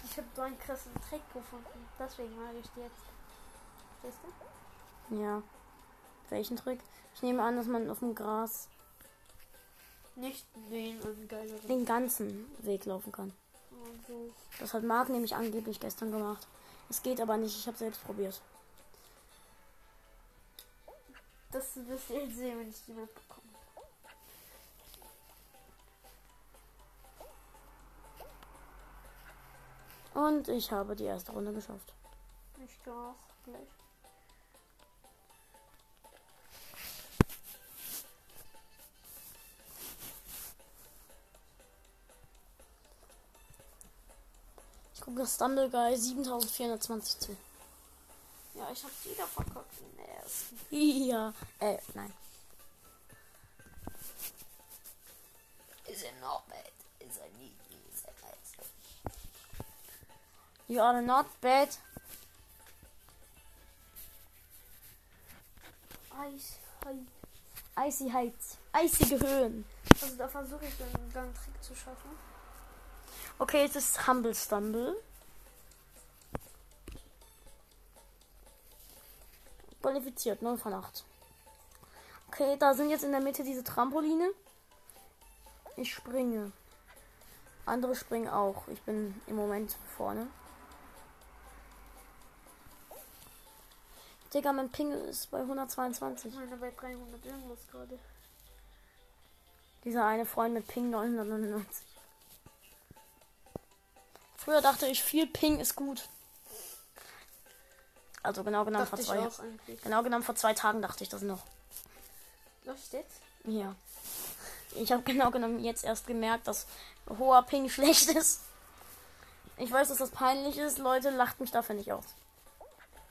Speaker 2: Ich habe so einen krassen Trick gefunden. Deswegen mag ich die jetzt. Verstehst du?
Speaker 1: Ja. Welchen Trick? Ich nehme an, dass man auf dem Gras
Speaker 2: Nicht den geileren.
Speaker 1: den ganzen Weg laufen kann.
Speaker 2: Also,
Speaker 1: Das hat Marc nämlich angeblich gestern gemacht. Es geht aber nicht. Ich habe selbst probiert.
Speaker 2: das wirst du jetzt sehen, wenn ich die Map
Speaker 1: Und ich habe die erste Runde geschafft.
Speaker 2: Ich auch gleich.
Speaker 1: Ich gucke das Stumble Guy 7420 zu.
Speaker 2: Ja, ich habe wieder verkackt in der ersten.
Speaker 1: Ja. Äh, nein.
Speaker 2: Is it not
Speaker 1: You are not bad.
Speaker 2: Eis, Hai.
Speaker 1: Icy Heights. Eisige Höhen.
Speaker 2: Also da versuche ich dann, dann einen Trick zu schaffen.
Speaker 1: Okay, es ist Humble Stumble. Qualifiziert, 0 von 8. Okay, da sind jetzt in der Mitte diese Trampoline. Ich springe. Andere springen auch. Ich bin im Moment vorne. Digga, mein Ping ist bei 122.
Speaker 2: Meine bei 300 irgendwas gerade.
Speaker 1: Dieser eine Freund mit Ping 999. Früher dachte ich, viel Ping ist gut. Also genau genommen vor
Speaker 2: Dachte ich
Speaker 1: zwei. Genau genommen vor zwei Tagen dachte ich das noch.
Speaker 2: Läuft jetzt?
Speaker 1: Ja. Ich habe genau genommen jetzt erst gemerkt, dass hoher Ping schlecht ist. Ich weiß, dass das peinlich ist. Leute, lacht mich dafür nicht aus.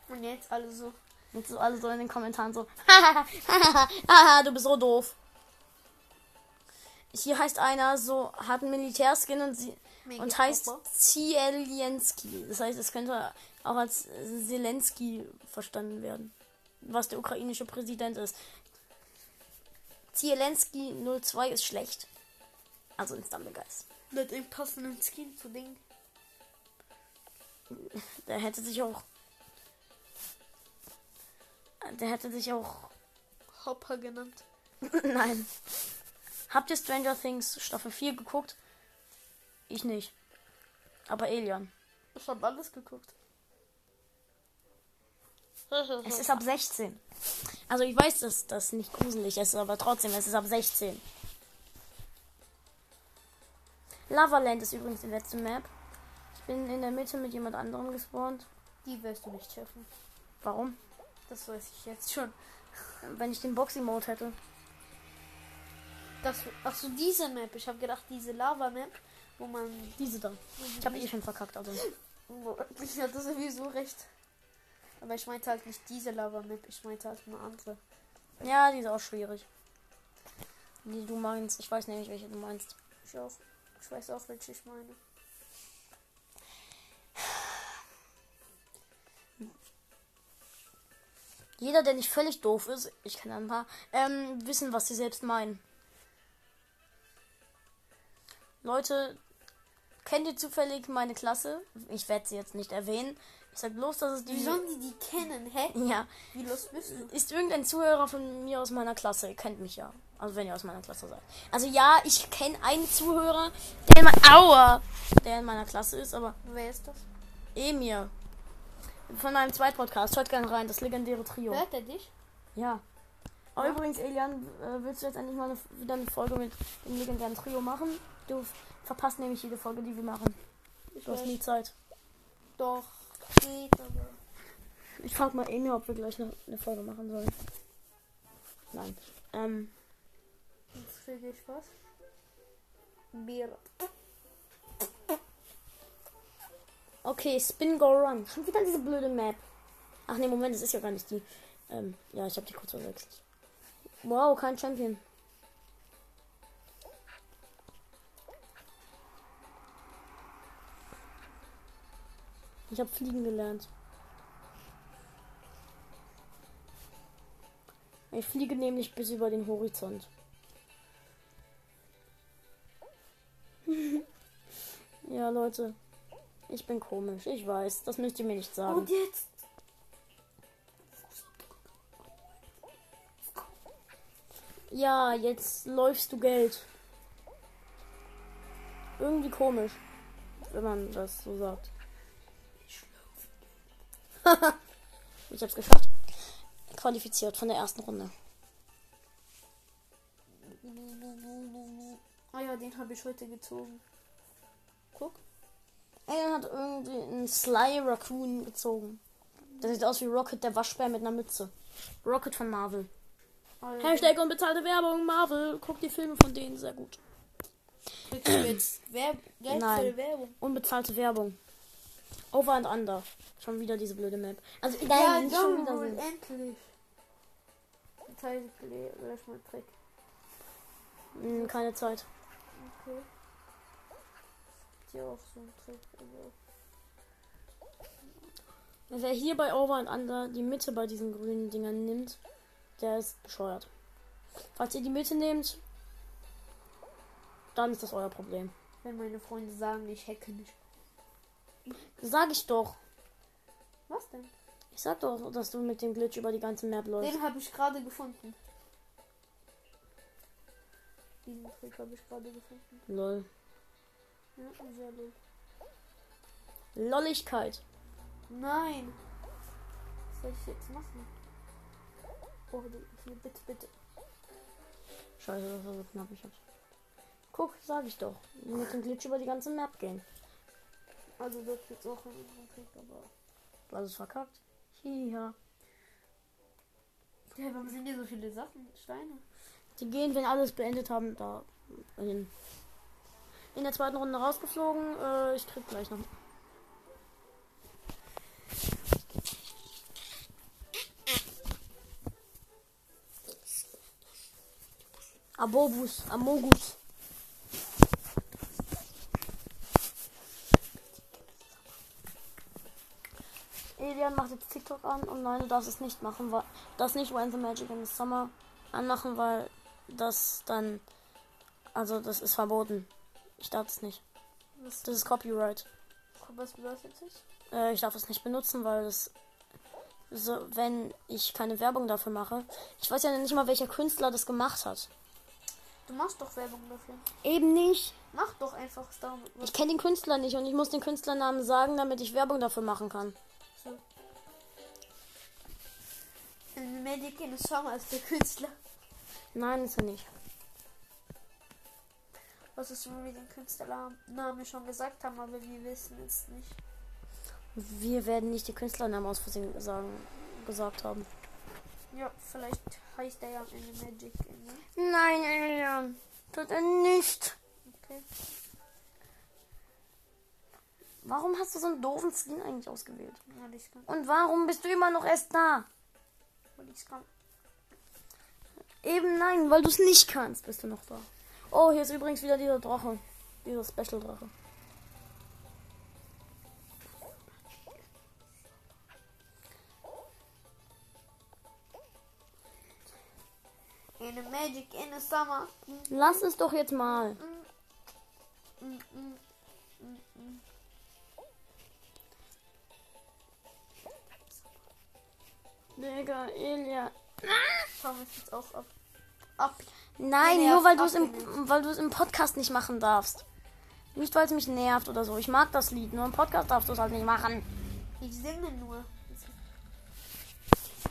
Speaker 2: Und jetzt alle so.
Speaker 1: Und so alle so in den Kommentaren so, haha, du bist so doof. Hier heißt einer so, hat einen Militärskin und, sie,
Speaker 2: Mega
Speaker 1: und heißt
Speaker 2: Popper.
Speaker 1: Zielienski. Das heißt, es könnte auch als Zelensky verstanden werden. Was der ukrainische Präsident ist. Zelensky 02 ist schlecht. Also in Stumblegeist.
Speaker 2: Mit dem passenden Skin zu Ding.
Speaker 1: Der hätte sich auch. Der hätte sich auch.
Speaker 2: Hopper genannt.
Speaker 1: Nein. Habt ihr Stranger Things Staffel 4 geguckt? Ich nicht. Aber Elian.
Speaker 2: Ich hab alles geguckt.
Speaker 1: Es ist ab 16. Also ich weiß, dass das nicht gruselig ist, aber trotzdem, es ist ab 16. Lavaland ist übrigens die letzte Map. Ich bin in der Mitte mit jemand anderem gespawnt.
Speaker 2: Die wirst du nicht schaffen.
Speaker 1: Warum?
Speaker 2: Das weiß ich jetzt schon.
Speaker 1: Wenn ich den Boxing-Mode hätte.
Speaker 2: Das, ach so, diese Map. Ich habe gedacht, diese Lava-Map, wo man.
Speaker 1: Diese da. Ich habe eh schon verkackt, also.
Speaker 2: Ich hatte sowieso recht. Aber ich meinte halt nicht diese Lava-Map, ich meinte halt eine andere.
Speaker 1: Ja, die ist auch schwierig. Die du meinst. Ich weiß nämlich, welche du meinst.
Speaker 2: Ich auch. Ich weiß auch, welche ich meine.
Speaker 1: Jeder, der nicht völlig doof ist, ich kenne ein paar, ähm, wissen, was sie selbst meinen. Leute, kennt ihr zufällig meine Klasse? Ich werde sie jetzt nicht erwähnen. Ich sag bloß, dass es die.
Speaker 2: Wie sollen die die kennen, hä?
Speaker 1: Ja.
Speaker 2: Wie los bist du?
Speaker 1: Ist irgendein Zuhörer von mir aus meiner Klasse? Ihr kennt mich ja. Also wenn ihr aus meiner Klasse seid. Also ja, ich kenne einen Zuhörer, der in Aua, der in meiner Klasse ist, aber
Speaker 2: Wer ist das?
Speaker 1: Emir. Von meinem Zweitpodcast. Hört gerne rein, das legendäre Trio.
Speaker 2: Hört er dich?
Speaker 1: Ja. Aber übrigens, Elian, äh, willst du jetzt endlich mal eine, wieder eine Folge mit dem legendären Trio machen? Du verpasst nämlich jede Folge, die wir machen.
Speaker 2: Ich
Speaker 1: Du hast nie Zeit.
Speaker 2: Doch, geht aber.
Speaker 1: Ich frag mal Emir, ob wir gleich eine, eine Folge machen sollen. Nein. Ähm,
Speaker 2: Jetzt kriege ich was. Bier.
Speaker 1: Okay, Spin Go Run. Schon wieder diese blöde Map. Ach nee, Moment, das ist ja gar nicht die. Ähm, ja, ich habe die kurz verwechselt. Wow, kein Champion. Ich habe fliegen gelernt. Ich fliege nämlich bis über den Horizont. ja, Leute. Ich bin komisch. Ich weiß. Das müsst ihr mir nicht sagen.
Speaker 2: Und jetzt?
Speaker 1: Ja, jetzt läufst du Geld. Irgendwie komisch, wenn man das so sagt. ich hab's geschafft. Qualifiziert von der ersten Runde.
Speaker 2: Ah ja, den habe ich heute gezogen. Guck.
Speaker 1: Hat irgendwie einen Sly Raccoon gezogen. Der sieht aus wie Rocket, der Waschbär mit einer Mütze. Rocket von Marvel.
Speaker 2: Ja,
Speaker 1: Hashtag unbezahlte Werbung, Marvel. Guck die Filme von denen, sehr gut.
Speaker 2: Kriegst du jetzt Werb Geld
Speaker 1: Nein.
Speaker 2: Werbung?
Speaker 1: Unbezahlte Werbung. Over and Under. Schon wieder diese blöde Map. Also, nein,
Speaker 2: ja,
Speaker 1: nicht schon wieder so.
Speaker 2: endlich. Teil gleich mal Trick.
Speaker 1: Hm, keine Zeit.
Speaker 2: Okay. Hier auch so ein Trick. Also.
Speaker 1: Wer hier bei Over and Under die Mitte bei diesen grünen Dingern nimmt, der ist bescheuert. Falls ihr die Mitte nehmt, dann ist das euer Problem.
Speaker 2: Wenn meine Freunde sagen, ich hacke nicht.
Speaker 1: Sag ich doch.
Speaker 2: Was denn?
Speaker 1: Ich sag doch, dass du mit dem Glitch über die ganze Map läufst.
Speaker 2: Den habe ich gerade gefunden. Diesen Trick habe ich gerade gefunden.
Speaker 1: Lol.
Speaker 2: Ja.
Speaker 1: Lolligkeit.
Speaker 2: Nein. Was soll ich jetzt machen? Oh, hier, bitte, bitte.
Speaker 1: Scheiße, das war so knapp. Ich hab's. Guck, sag ich doch. Mit dem Glitch über die ganze Map gehen.
Speaker 2: Also wird jetzt auch Krieg, aber.
Speaker 1: Was ist verkackt? Hier.
Speaker 2: Ja, warum sind hier so viele Sachen? Steine.
Speaker 1: Die gehen, wenn alles beendet haben, da hin. In der zweiten Runde rausgeflogen. Äh, ich krieg gleich noch. Abobus, Amogus. Elian macht jetzt TikTok an und nein, du darfst es nicht machen, weil das nicht When the Magic in the Summer anmachen, weil das dann also das ist verboten. Ich darf es nicht.
Speaker 2: Was,
Speaker 1: Das ist Copyright.
Speaker 2: was bedeutet das?
Speaker 1: Äh, ich darf es nicht benutzen, weil das so, wenn ich keine Werbung dafür mache. Ich weiß ja nicht mal, welcher Künstler das gemacht hat.
Speaker 2: Du machst doch Werbung dafür.
Speaker 1: Eben nicht.
Speaker 2: Mach doch einfach Star
Speaker 1: Ich kenne den Künstler nicht und ich muss den Künstlernamen sagen, damit ich Werbung dafür machen kann.
Speaker 2: So. Magic in the Summer ist der Künstler.
Speaker 1: Nein, ist er nicht.
Speaker 2: Was ist, wenn wir den Künstlernamen schon gesagt haben, aber wir wissen es nicht.
Speaker 1: Wir werden nicht die Künstlernamen aus Versehen sagen, gesagt haben.
Speaker 2: Ja, vielleicht heißt er ja am Ende Magic. Ne?
Speaker 1: Nein, Elian. Tut er nicht.
Speaker 2: Okay.
Speaker 1: Warum hast du so einen doofen Skin eigentlich ausgewählt?
Speaker 2: Kann.
Speaker 1: Und warum bist du immer noch erst da?
Speaker 2: Weil ich kann.
Speaker 1: Eben nein, weil du es nicht kannst, bist du noch da. Oh, hier ist übrigens wieder dieser Drache. Dieser Special-Drache.
Speaker 2: In the Magic in the Summer.
Speaker 1: Lass es doch jetzt mal.
Speaker 2: Mm, mm, mm.
Speaker 1: Digga, Elia.
Speaker 2: Schauen wir es jetzt auch ab. Ab.
Speaker 1: Nein,
Speaker 2: Nervt
Speaker 1: nur weil du es im, weil du es im Podcast nicht machen darfst. Nicht, weil es mich nervt oder so. Ich mag das Lied, nur im Podcast darfst du es halt nicht machen.
Speaker 2: Ich singe nur.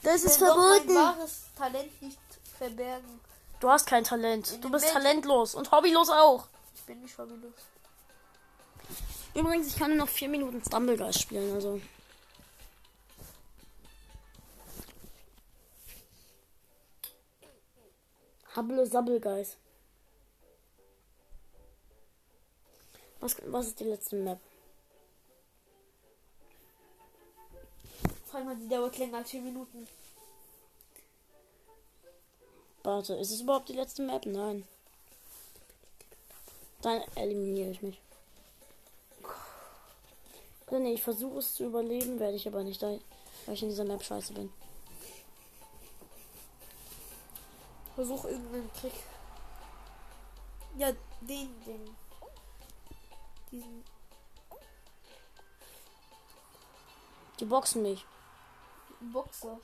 Speaker 1: Das ist
Speaker 2: doch mein
Speaker 1: verboten.
Speaker 2: wahres Talent nicht verbergen.
Speaker 1: Du hast kein Talent. Du
Speaker 2: dem
Speaker 1: bist
Speaker 2: Bild-
Speaker 1: talentlos und hobbylos auch.
Speaker 2: Ich bin nicht hobbylos.
Speaker 1: Übrigens, ich kann nur noch vier Minuten Stumblegeist spielen, also. Hable Sabbelgeist. Was, was ist die letzte Map?
Speaker 2: Frag mal, die dauert länger als 4 Minuten.
Speaker 1: Warte, ist es überhaupt die letzte Map? Nein. Dann eliminiere ich mich. Nee, ich versuche es zu überleben, werde ich aber nicht, da- weil ich in dieser Map scheiße bin.
Speaker 2: Versuch irgendeinen Trick. Ja, den, den. Diesen.
Speaker 1: Die boxen mich.
Speaker 2: Boxer.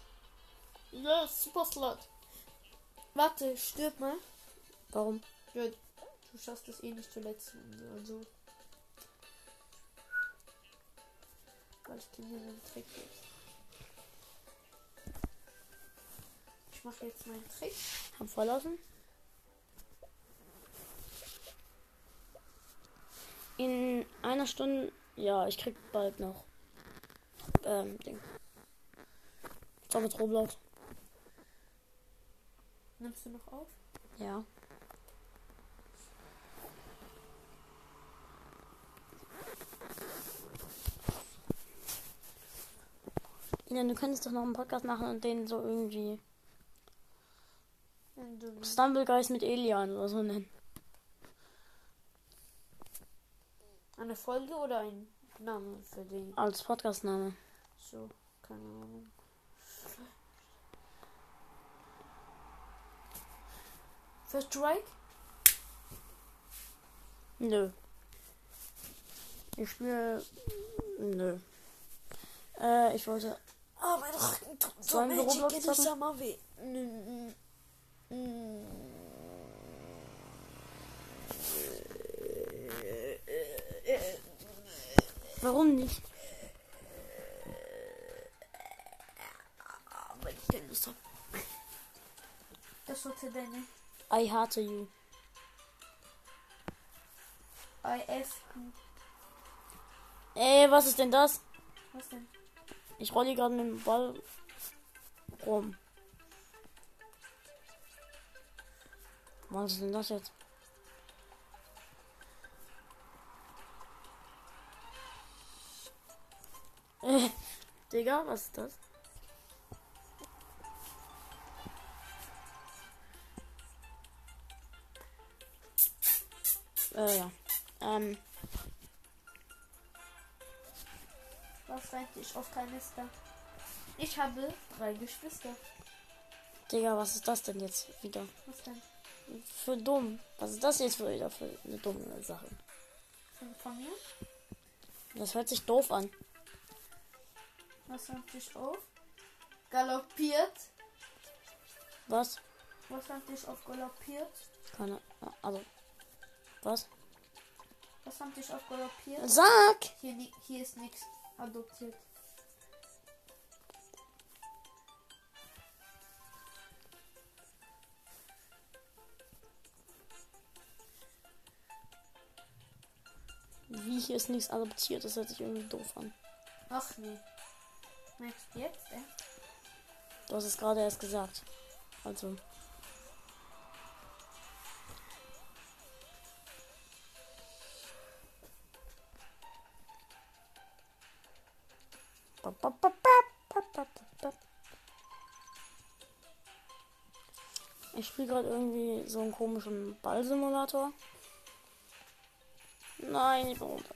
Speaker 2: Ja, Super Slot. Warte, stirb mal.
Speaker 1: Warum?
Speaker 2: Ja, du schaffst es eh nicht zuletzt. Also. Weil ich dir einen Trick jetzt. Ich mache jetzt meinen Trick.
Speaker 1: Hab verlassen. In einer Stunde. Ja, ich krieg bald noch. Ähm, Ding. So mit Roblox.
Speaker 2: Nimmst du noch auf?
Speaker 1: Ja. Ja, du könntest doch noch einen Podcast machen und den so irgendwie Stumblegeist mit Elian oder so nennen.
Speaker 2: eine Folge oder ein Name für den?
Speaker 1: Als Podcastname.
Speaker 2: So, keine Ahnung. First Strike?
Speaker 1: Nö. Ich spiele. Nö. Äh, ich wollte.
Speaker 2: Mein Rücken tut
Speaker 1: wir Roblox zocken?
Speaker 2: Summer weh.
Speaker 1: Warum nicht? Lust habe.
Speaker 2: Das sollte deine
Speaker 1: I hate you.
Speaker 2: IF.
Speaker 1: Ey, was ist denn das?
Speaker 2: Was denn?
Speaker 1: Ich rolle gerade mit dem Ball rum. Was ist denn das jetzt? Äh, Digga, was ist das? Äh, ja. Ähm,
Speaker 2: Was reicht ich auf Kanister? Ich habe drei Geschwister.
Speaker 1: Digga, was ist das denn jetzt wieder?
Speaker 2: Was denn?
Speaker 1: Für dumm. Was ist das jetzt für wieder für eine dumme Sache?
Speaker 2: Von, mir?
Speaker 1: Das hört sich doof an.
Speaker 2: Was hat dich auf? Galoppiert.
Speaker 1: Was?
Speaker 2: Was hat dich auf galoppiert?
Speaker 1: Keine. Also. Was?
Speaker 2: Was hat dich auf galoppiert?
Speaker 1: Sag!
Speaker 2: Hier, hier ist nichts adoptiert.
Speaker 1: Wie hier ist nichts adoptiert. Das hört sich irgendwie doof an.
Speaker 2: Ach nee. Merkst du jetzt, ey?
Speaker 1: Du hast es gerade erst gesagt. Also. Ich spiele gerade irgendwie so einen komischen Ballsimulator. Nein, ich bin runter.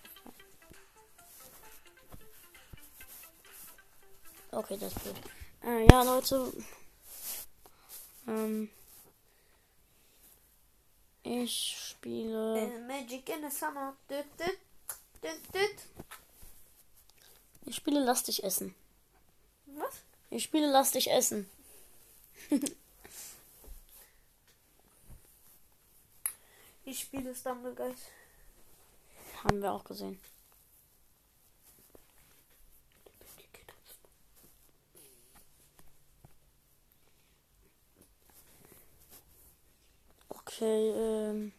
Speaker 1: Okay, das ist blöd. Äh, ja, Leute. Ähm, ich spiele.
Speaker 2: Äh, Magic in the Summer. Düt, düt, düt, düt.
Speaker 1: Ich spiele Lass dich essen.
Speaker 2: Was?
Speaker 1: Ich spiele Lass dich essen.
Speaker 2: Ich spiele Stumbleguys.
Speaker 1: Haben wir auch gesehen. Okay, ähm.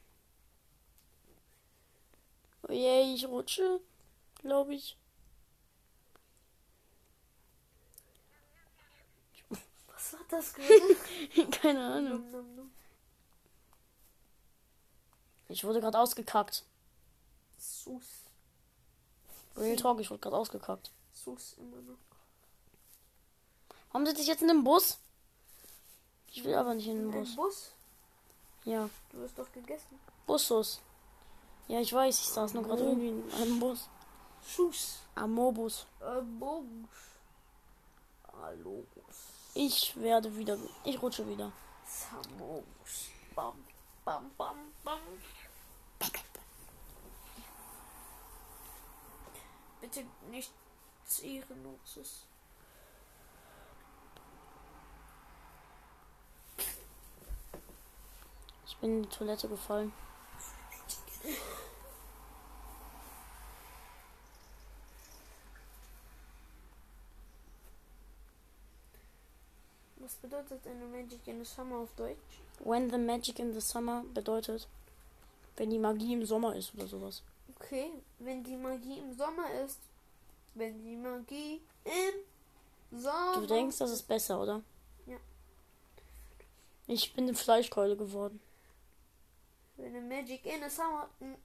Speaker 1: Oh je, ich rutsche. Glaube ich.
Speaker 2: Was war das gerade?
Speaker 1: Keine Ahnung. Ich wurde gerade ausgekackt.
Speaker 2: Sus.
Speaker 1: Real Talk, ich wurde gerade ausgekackt.
Speaker 2: Sus immer noch.
Speaker 1: Warum sitze ich jetzt in dem Bus? Ich will aber nicht in den Bus.
Speaker 2: Bus?
Speaker 1: Ja,
Speaker 2: Du hast doch gegessen.
Speaker 1: Bussus. Ja, ich weiß, ich saß nur gerade irgendwie in einem Bus.
Speaker 2: Sus.
Speaker 1: Amobus.
Speaker 2: Bogus. Hallo.
Speaker 1: Ich werde wieder. Ich rutsche wieder.
Speaker 2: Samogus. Bam, bam, bam, bam. Bitte nichts Ehrenloses.
Speaker 1: Ich bin in die Toilette gefallen.
Speaker 2: Was bedeutet eine Magic in the Summer auf Deutsch?
Speaker 1: When the magic in the summer bedeutet, wenn die Magie im Sommer ist oder sowas.
Speaker 2: Okay, wenn die Magie im Sommer ist. Wenn die Magie im Sommer.
Speaker 1: Du denkst, das ist besser, oder?
Speaker 2: Ja.
Speaker 1: Ich bin eine Fleischkeule geworden.
Speaker 2: Wenn the Magic in the Summer. Mm -mm,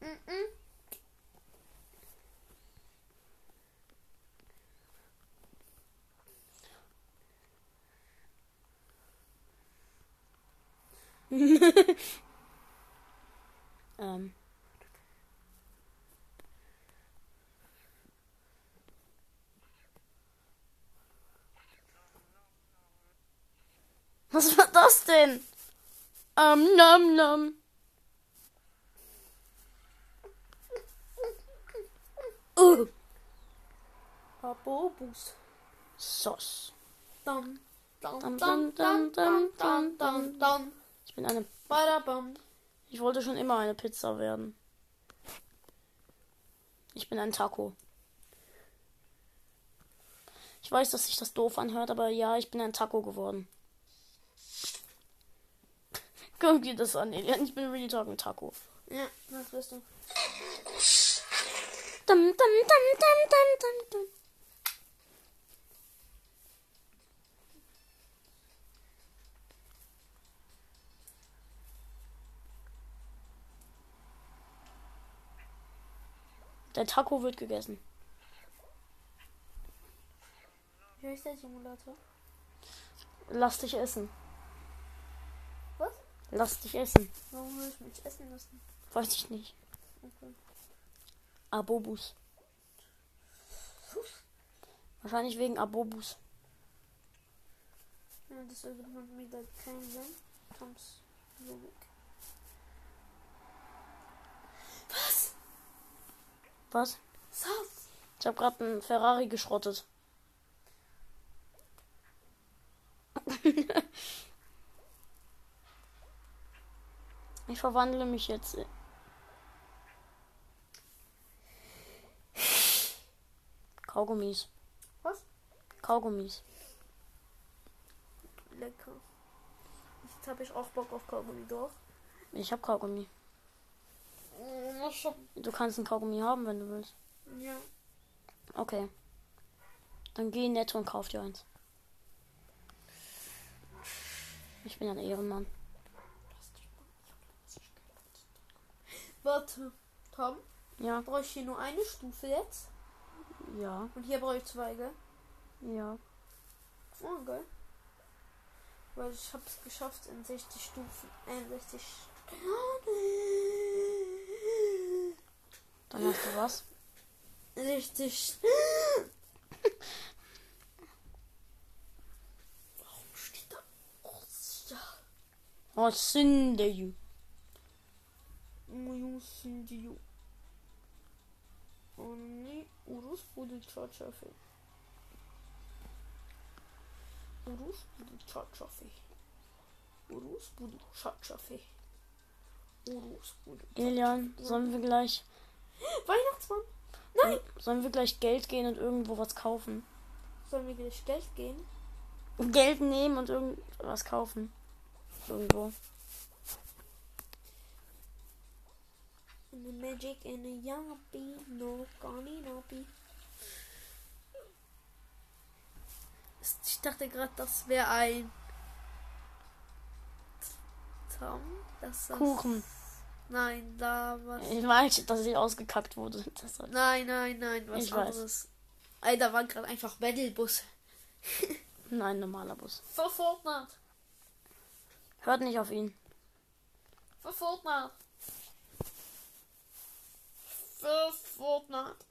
Speaker 2: mm -mm.
Speaker 1: ähm. Was war das denn? Am Nam Nam. nom. Uh.
Speaker 2: Abobus.
Speaker 1: Sos.
Speaker 2: Dum, dum,
Speaker 1: dum,
Speaker 2: dum,
Speaker 1: dum,
Speaker 2: dum,
Speaker 1: dum,
Speaker 2: dum.
Speaker 1: Ich bin eine.
Speaker 2: Badabam.
Speaker 1: Ich wollte schon immer eine Pizza werden. Ich bin ein Taco. Ich weiß, dass sich das doof anhört, aber ja, ich bin ein Taco geworden. Guck dir das an, Elian. Ich bin really talking Taco.
Speaker 2: Ja, was bist du?
Speaker 1: Dum, dum, dum, dum, dum, dum, dum. Der Taco wird gegessen.
Speaker 2: Wie heißt der Simulator?
Speaker 1: Lass dich essen.
Speaker 2: Was?
Speaker 1: Lass dich essen.
Speaker 2: Warum will ich mich essen lassen?
Speaker 1: Weiß ich nicht.
Speaker 2: Okay.
Speaker 1: Abobus. Wahrscheinlich wegen Abobus.
Speaker 2: Ja, das ergibt man wieder keinen Sinn. Toms Logik. Was?
Speaker 1: Was?
Speaker 2: South!
Speaker 1: Ich habe gerade einen Ferrari geschrottet. ich verwandle mich jetzt. in- Kaugummis.
Speaker 2: Was?
Speaker 1: Kaugummis.
Speaker 2: Lecker. Jetzt habe ich auch Bock auf Kaugummi doch.
Speaker 1: Ich habe Kaugummi. Du kannst einen Kaugummi haben, wenn du willst.
Speaker 2: Ja.
Speaker 1: Okay. Dann geh in Netto und kauf dir eins. Ich bin ein Ehrenmann.
Speaker 2: Warte. Tom,
Speaker 1: Ja,
Speaker 2: brauche ich hier nur eine Stufe jetzt?
Speaker 1: ja,
Speaker 2: Und hier brauche ich zwei, gell?
Speaker 1: ja.
Speaker 2: Oh, geil. Weil ich habe es geschafft in 60 Stufen. Äh, 60.
Speaker 1: Dann hast du was.
Speaker 2: 60. Warum steht da? Russia?
Speaker 1: Was sind die?
Speaker 2: Muyusindiyu. Oni Urus Budu Chachafe. Urus Budu Chachafe. Urus Budu Chachafe. Urus Budu.
Speaker 1: Elian, sollen wir gleich,
Speaker 2: Weihnachtsmann!
Speaker 1: sollen wir gleich Geld gehen und irgendwo was kaufen?
Speaker 2: Sollen wir gleich Geld gehen?
Speaker 1: Geld nehmen und irgendwas kaufen. Irgendwo.
Speaker 2: In the magic in a yappy, no goni nappy. Ich dachte gerade, das wäre ein Tom. Das ist
Speaker 1: Kuchen.
Speaker 2: Nein, da was.
Speaker 1: Ich weiß, dass ich ausgekackt wurde.
Speaker 2: Nein, nein, nein, was
Speaker 1: Ich weiß.
Speaker 2: anderes. Ey, da war gerade einfach Battlebus.
Speaker 1: Nein, normaler Bus.
Speaker 2: Für Fortnite.
Speaker 1: Hört nicht auf ihn.
Speaker 2: Für Fortnite. Für Fortnite.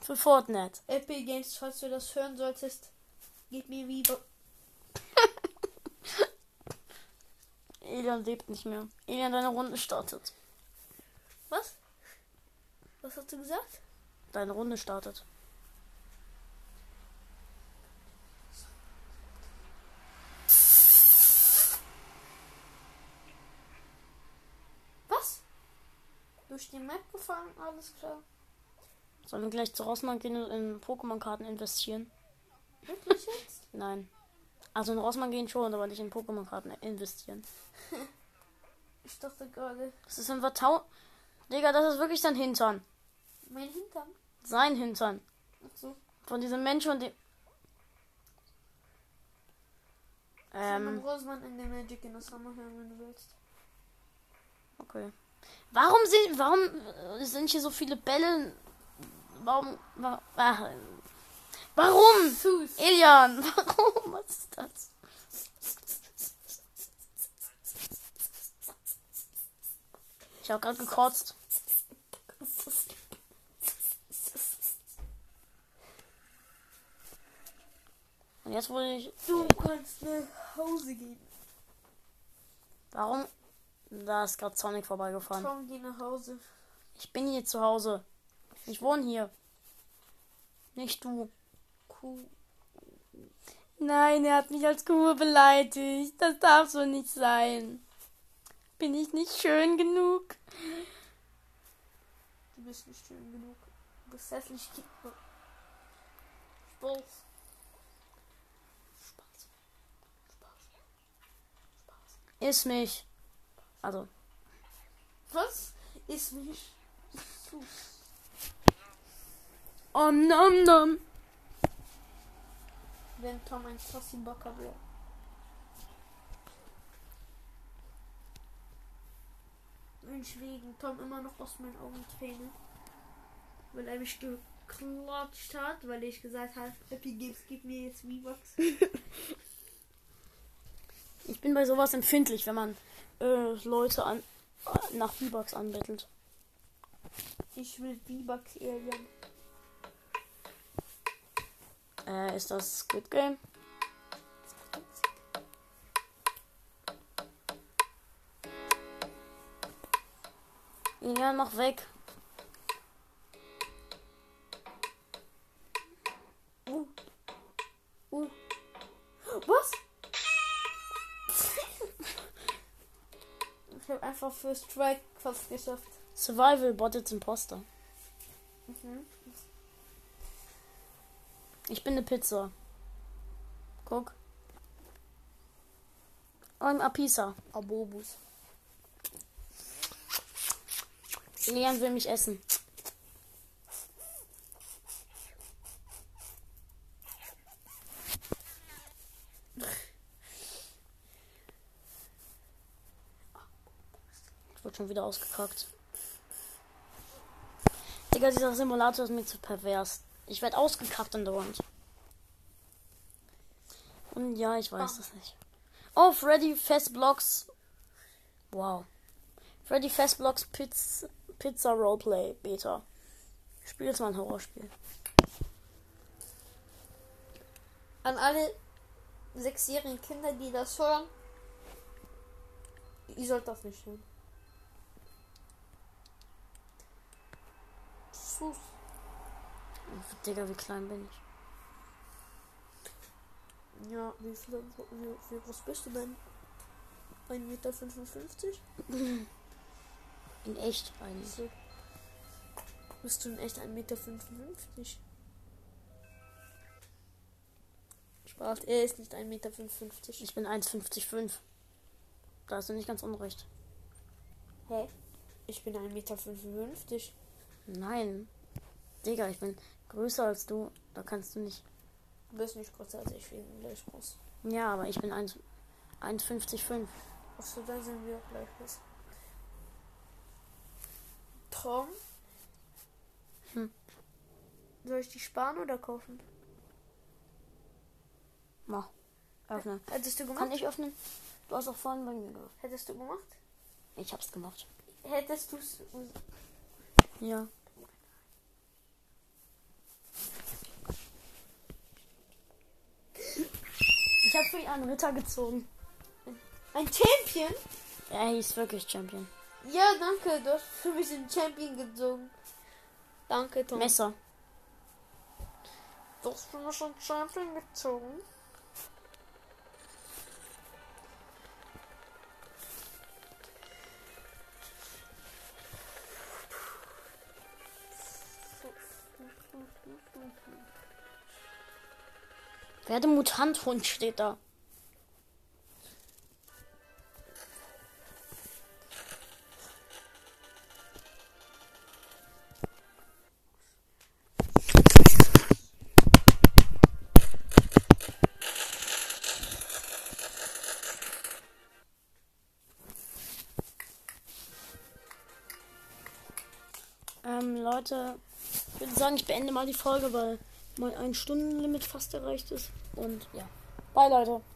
Speaker 1: Für Fortnite.
Speaker 2: Epic Games, falls du das hören solltest, gib mir wieder.
Speaker 1: Elian lebt nicht mehr. Elian, deine Runde startet.
Speaker 2: Was? Was hast du gesagt?
Speaker 1: Deine Runde startet.
Speaker 2: Durch die Map gefahren, alles klar.
Speaker 1: Sollen wir gleich zu Rossmann gehen und in Pokémon-Karten investieren?
Speaker 2: Wirklich jetzt?
Speaker 1: Nein. Also in Rossmann gehen schon, aber nicht in Pokémon-Karten investieren.
Speaker 2: Ich dachte gerade,
Speaker 1: Das ist ein Vertau... Digga, das ist wirklich sein Hintern.
Speaker 2: mein Hintern.
Speaker 1: Sein Hintern.
Speaker 2: Ach so.
Speaker 1: Von diesem Menschen und dem...
Speaker 2: Ähm. Rosman in der Magic in das Sommer hören, wenn du willst.
Speaker 1: okay. Warum sind, warum sind hier so viele Bälle? Warum, äh, warum?
Speaker 2: Fuß.
Speaker 1: Elian, warum? Was ist das? Ich habe gerade gekotzt. Und jetzt wurde ich.
Speaker 2: Du kannst nach Hause gehen.
Speaker 1: Warum? Da ist gerade Sonic vorbeigefahren.
Speaker 2: Komm, geh nach Hause.
Speaker 1: Ich bin hier zu Hause. Ich wohne hier. Nicht du.
Speaker 2: Kuh.
Speaker 1: Nein, er hat mich als Kuh beleidigt. Das darf so nicht sein. Bin ich nicht schön genug?
Speaker 2: Du bist nicht schön genug. Du bist hässlich. Spaß. Spaß. Spaß. Spaß.
Speaker 1: Iss mich. Also,
Speaker 2: Was? Ist nicht.
Speaker 1: om nom nom.
Speaker 2: Wenn Tom ein Tossi Bocker wäre. Mensch, wegen Tom immer noch aus meinen Augen Tränen. Weil er mich geklatscht hat, weil ich gesagt habe, Happy Games, gib mir jetzt V-Bucks.
Speaker 1: Ich bin bei sowas empfindlich, wenn man äh, Leute an, äh, nach V-Bucks anbettelt.
Speaker 2: Ich will V-Bucks Alien.
Speaker 1: Äh, ist das Squid Game? Ja, noch weg.
Speaker 2: Einfach für Strike fast geschafft.
Speaker 1: Survival Bot jetzt Imposter.
Speaker 2: Mhm.
Speaker 1: Ich bin eine Pizza. Guck. I'm a Pizza.
Speaker 2: Abobus.
Speaker 1: Leon will mich essen. Schon wieder ausgekackt. Digga, dieser Simulator ist mir zu pervers. Ich werde ausgekackt an der Wand. Und ja, ich weiß
Speaker 2: Ah.
Speaker 1: das nicht. Oh, Freddy Festblocks. Wow. Freddy Festblocks Pizza, Pizza Roleplay Beta. Spiele jetzt mal ein Horrorspiel.
Speaker 2: An alle sechsjährigen Kinder, die das hören. Ihr sollt das nicht hören. Sus.
Speaker 1: Digga, wie klein bin ich?
Speaker 2: Ja, wie, viel, wie, wie groß bist du denn? 1,55 Meter?
Speaker 1: In echt eigentlich.
Speaker 2: So. Bist du in echt 1,55 Meter? Spaß, er ist nicht 1,55 Meter.
Speaker 1: Ich bin 1,55. Da hast du nicht ganz unrecht.
Speaker 2: Hä? Ich bin 1,55 Meter.
Speaker 1: Nein. Digga, ich bin größer als du. Da kannst du nicht.
Speaker 2: Du bist nicht größer als ich wegen gleich groß.
Speaker 1: Ja, aber ich bin 1 1,55.
Speaker 2: Achso, dann sind wir auch gleich groß. Tom?
Speaker 1: Hm.
Speaker 2: Soll ich die sparen oder kaufen?
Speaker 1: Mach. Öffnen.
Speaker 2: Hättest du gemacht?
Speaker 1: Kann ich öffnen? Du hast auch vorhin bei mir gemacht.
Speaker 2: Hättest du gemacht?
Speaker 1: Ich hab's gemacht.
Speaker 2: Hättest du es.
Speaker 1: Ja. Ich habe für ihn einen Ritter gezogen.
Speaker 2: Ein Champion?
Speaker 1: Er hieß wirklich Champion.
Speaker 2: Ja, danke. Du hast für mich einen Champion gezogen. Danke, Tom.
Speaker 1: Messer.
Speaker 2: Du hast für mich einen Champion gezogen.
Speaker 1: Werde Mutanthund steht da. Ähm, Leute, ich würde sagen, ich beende mal die Folge, weil mein ein Stunden Limit fast erreicht ist. Und ja. Bye, Leute.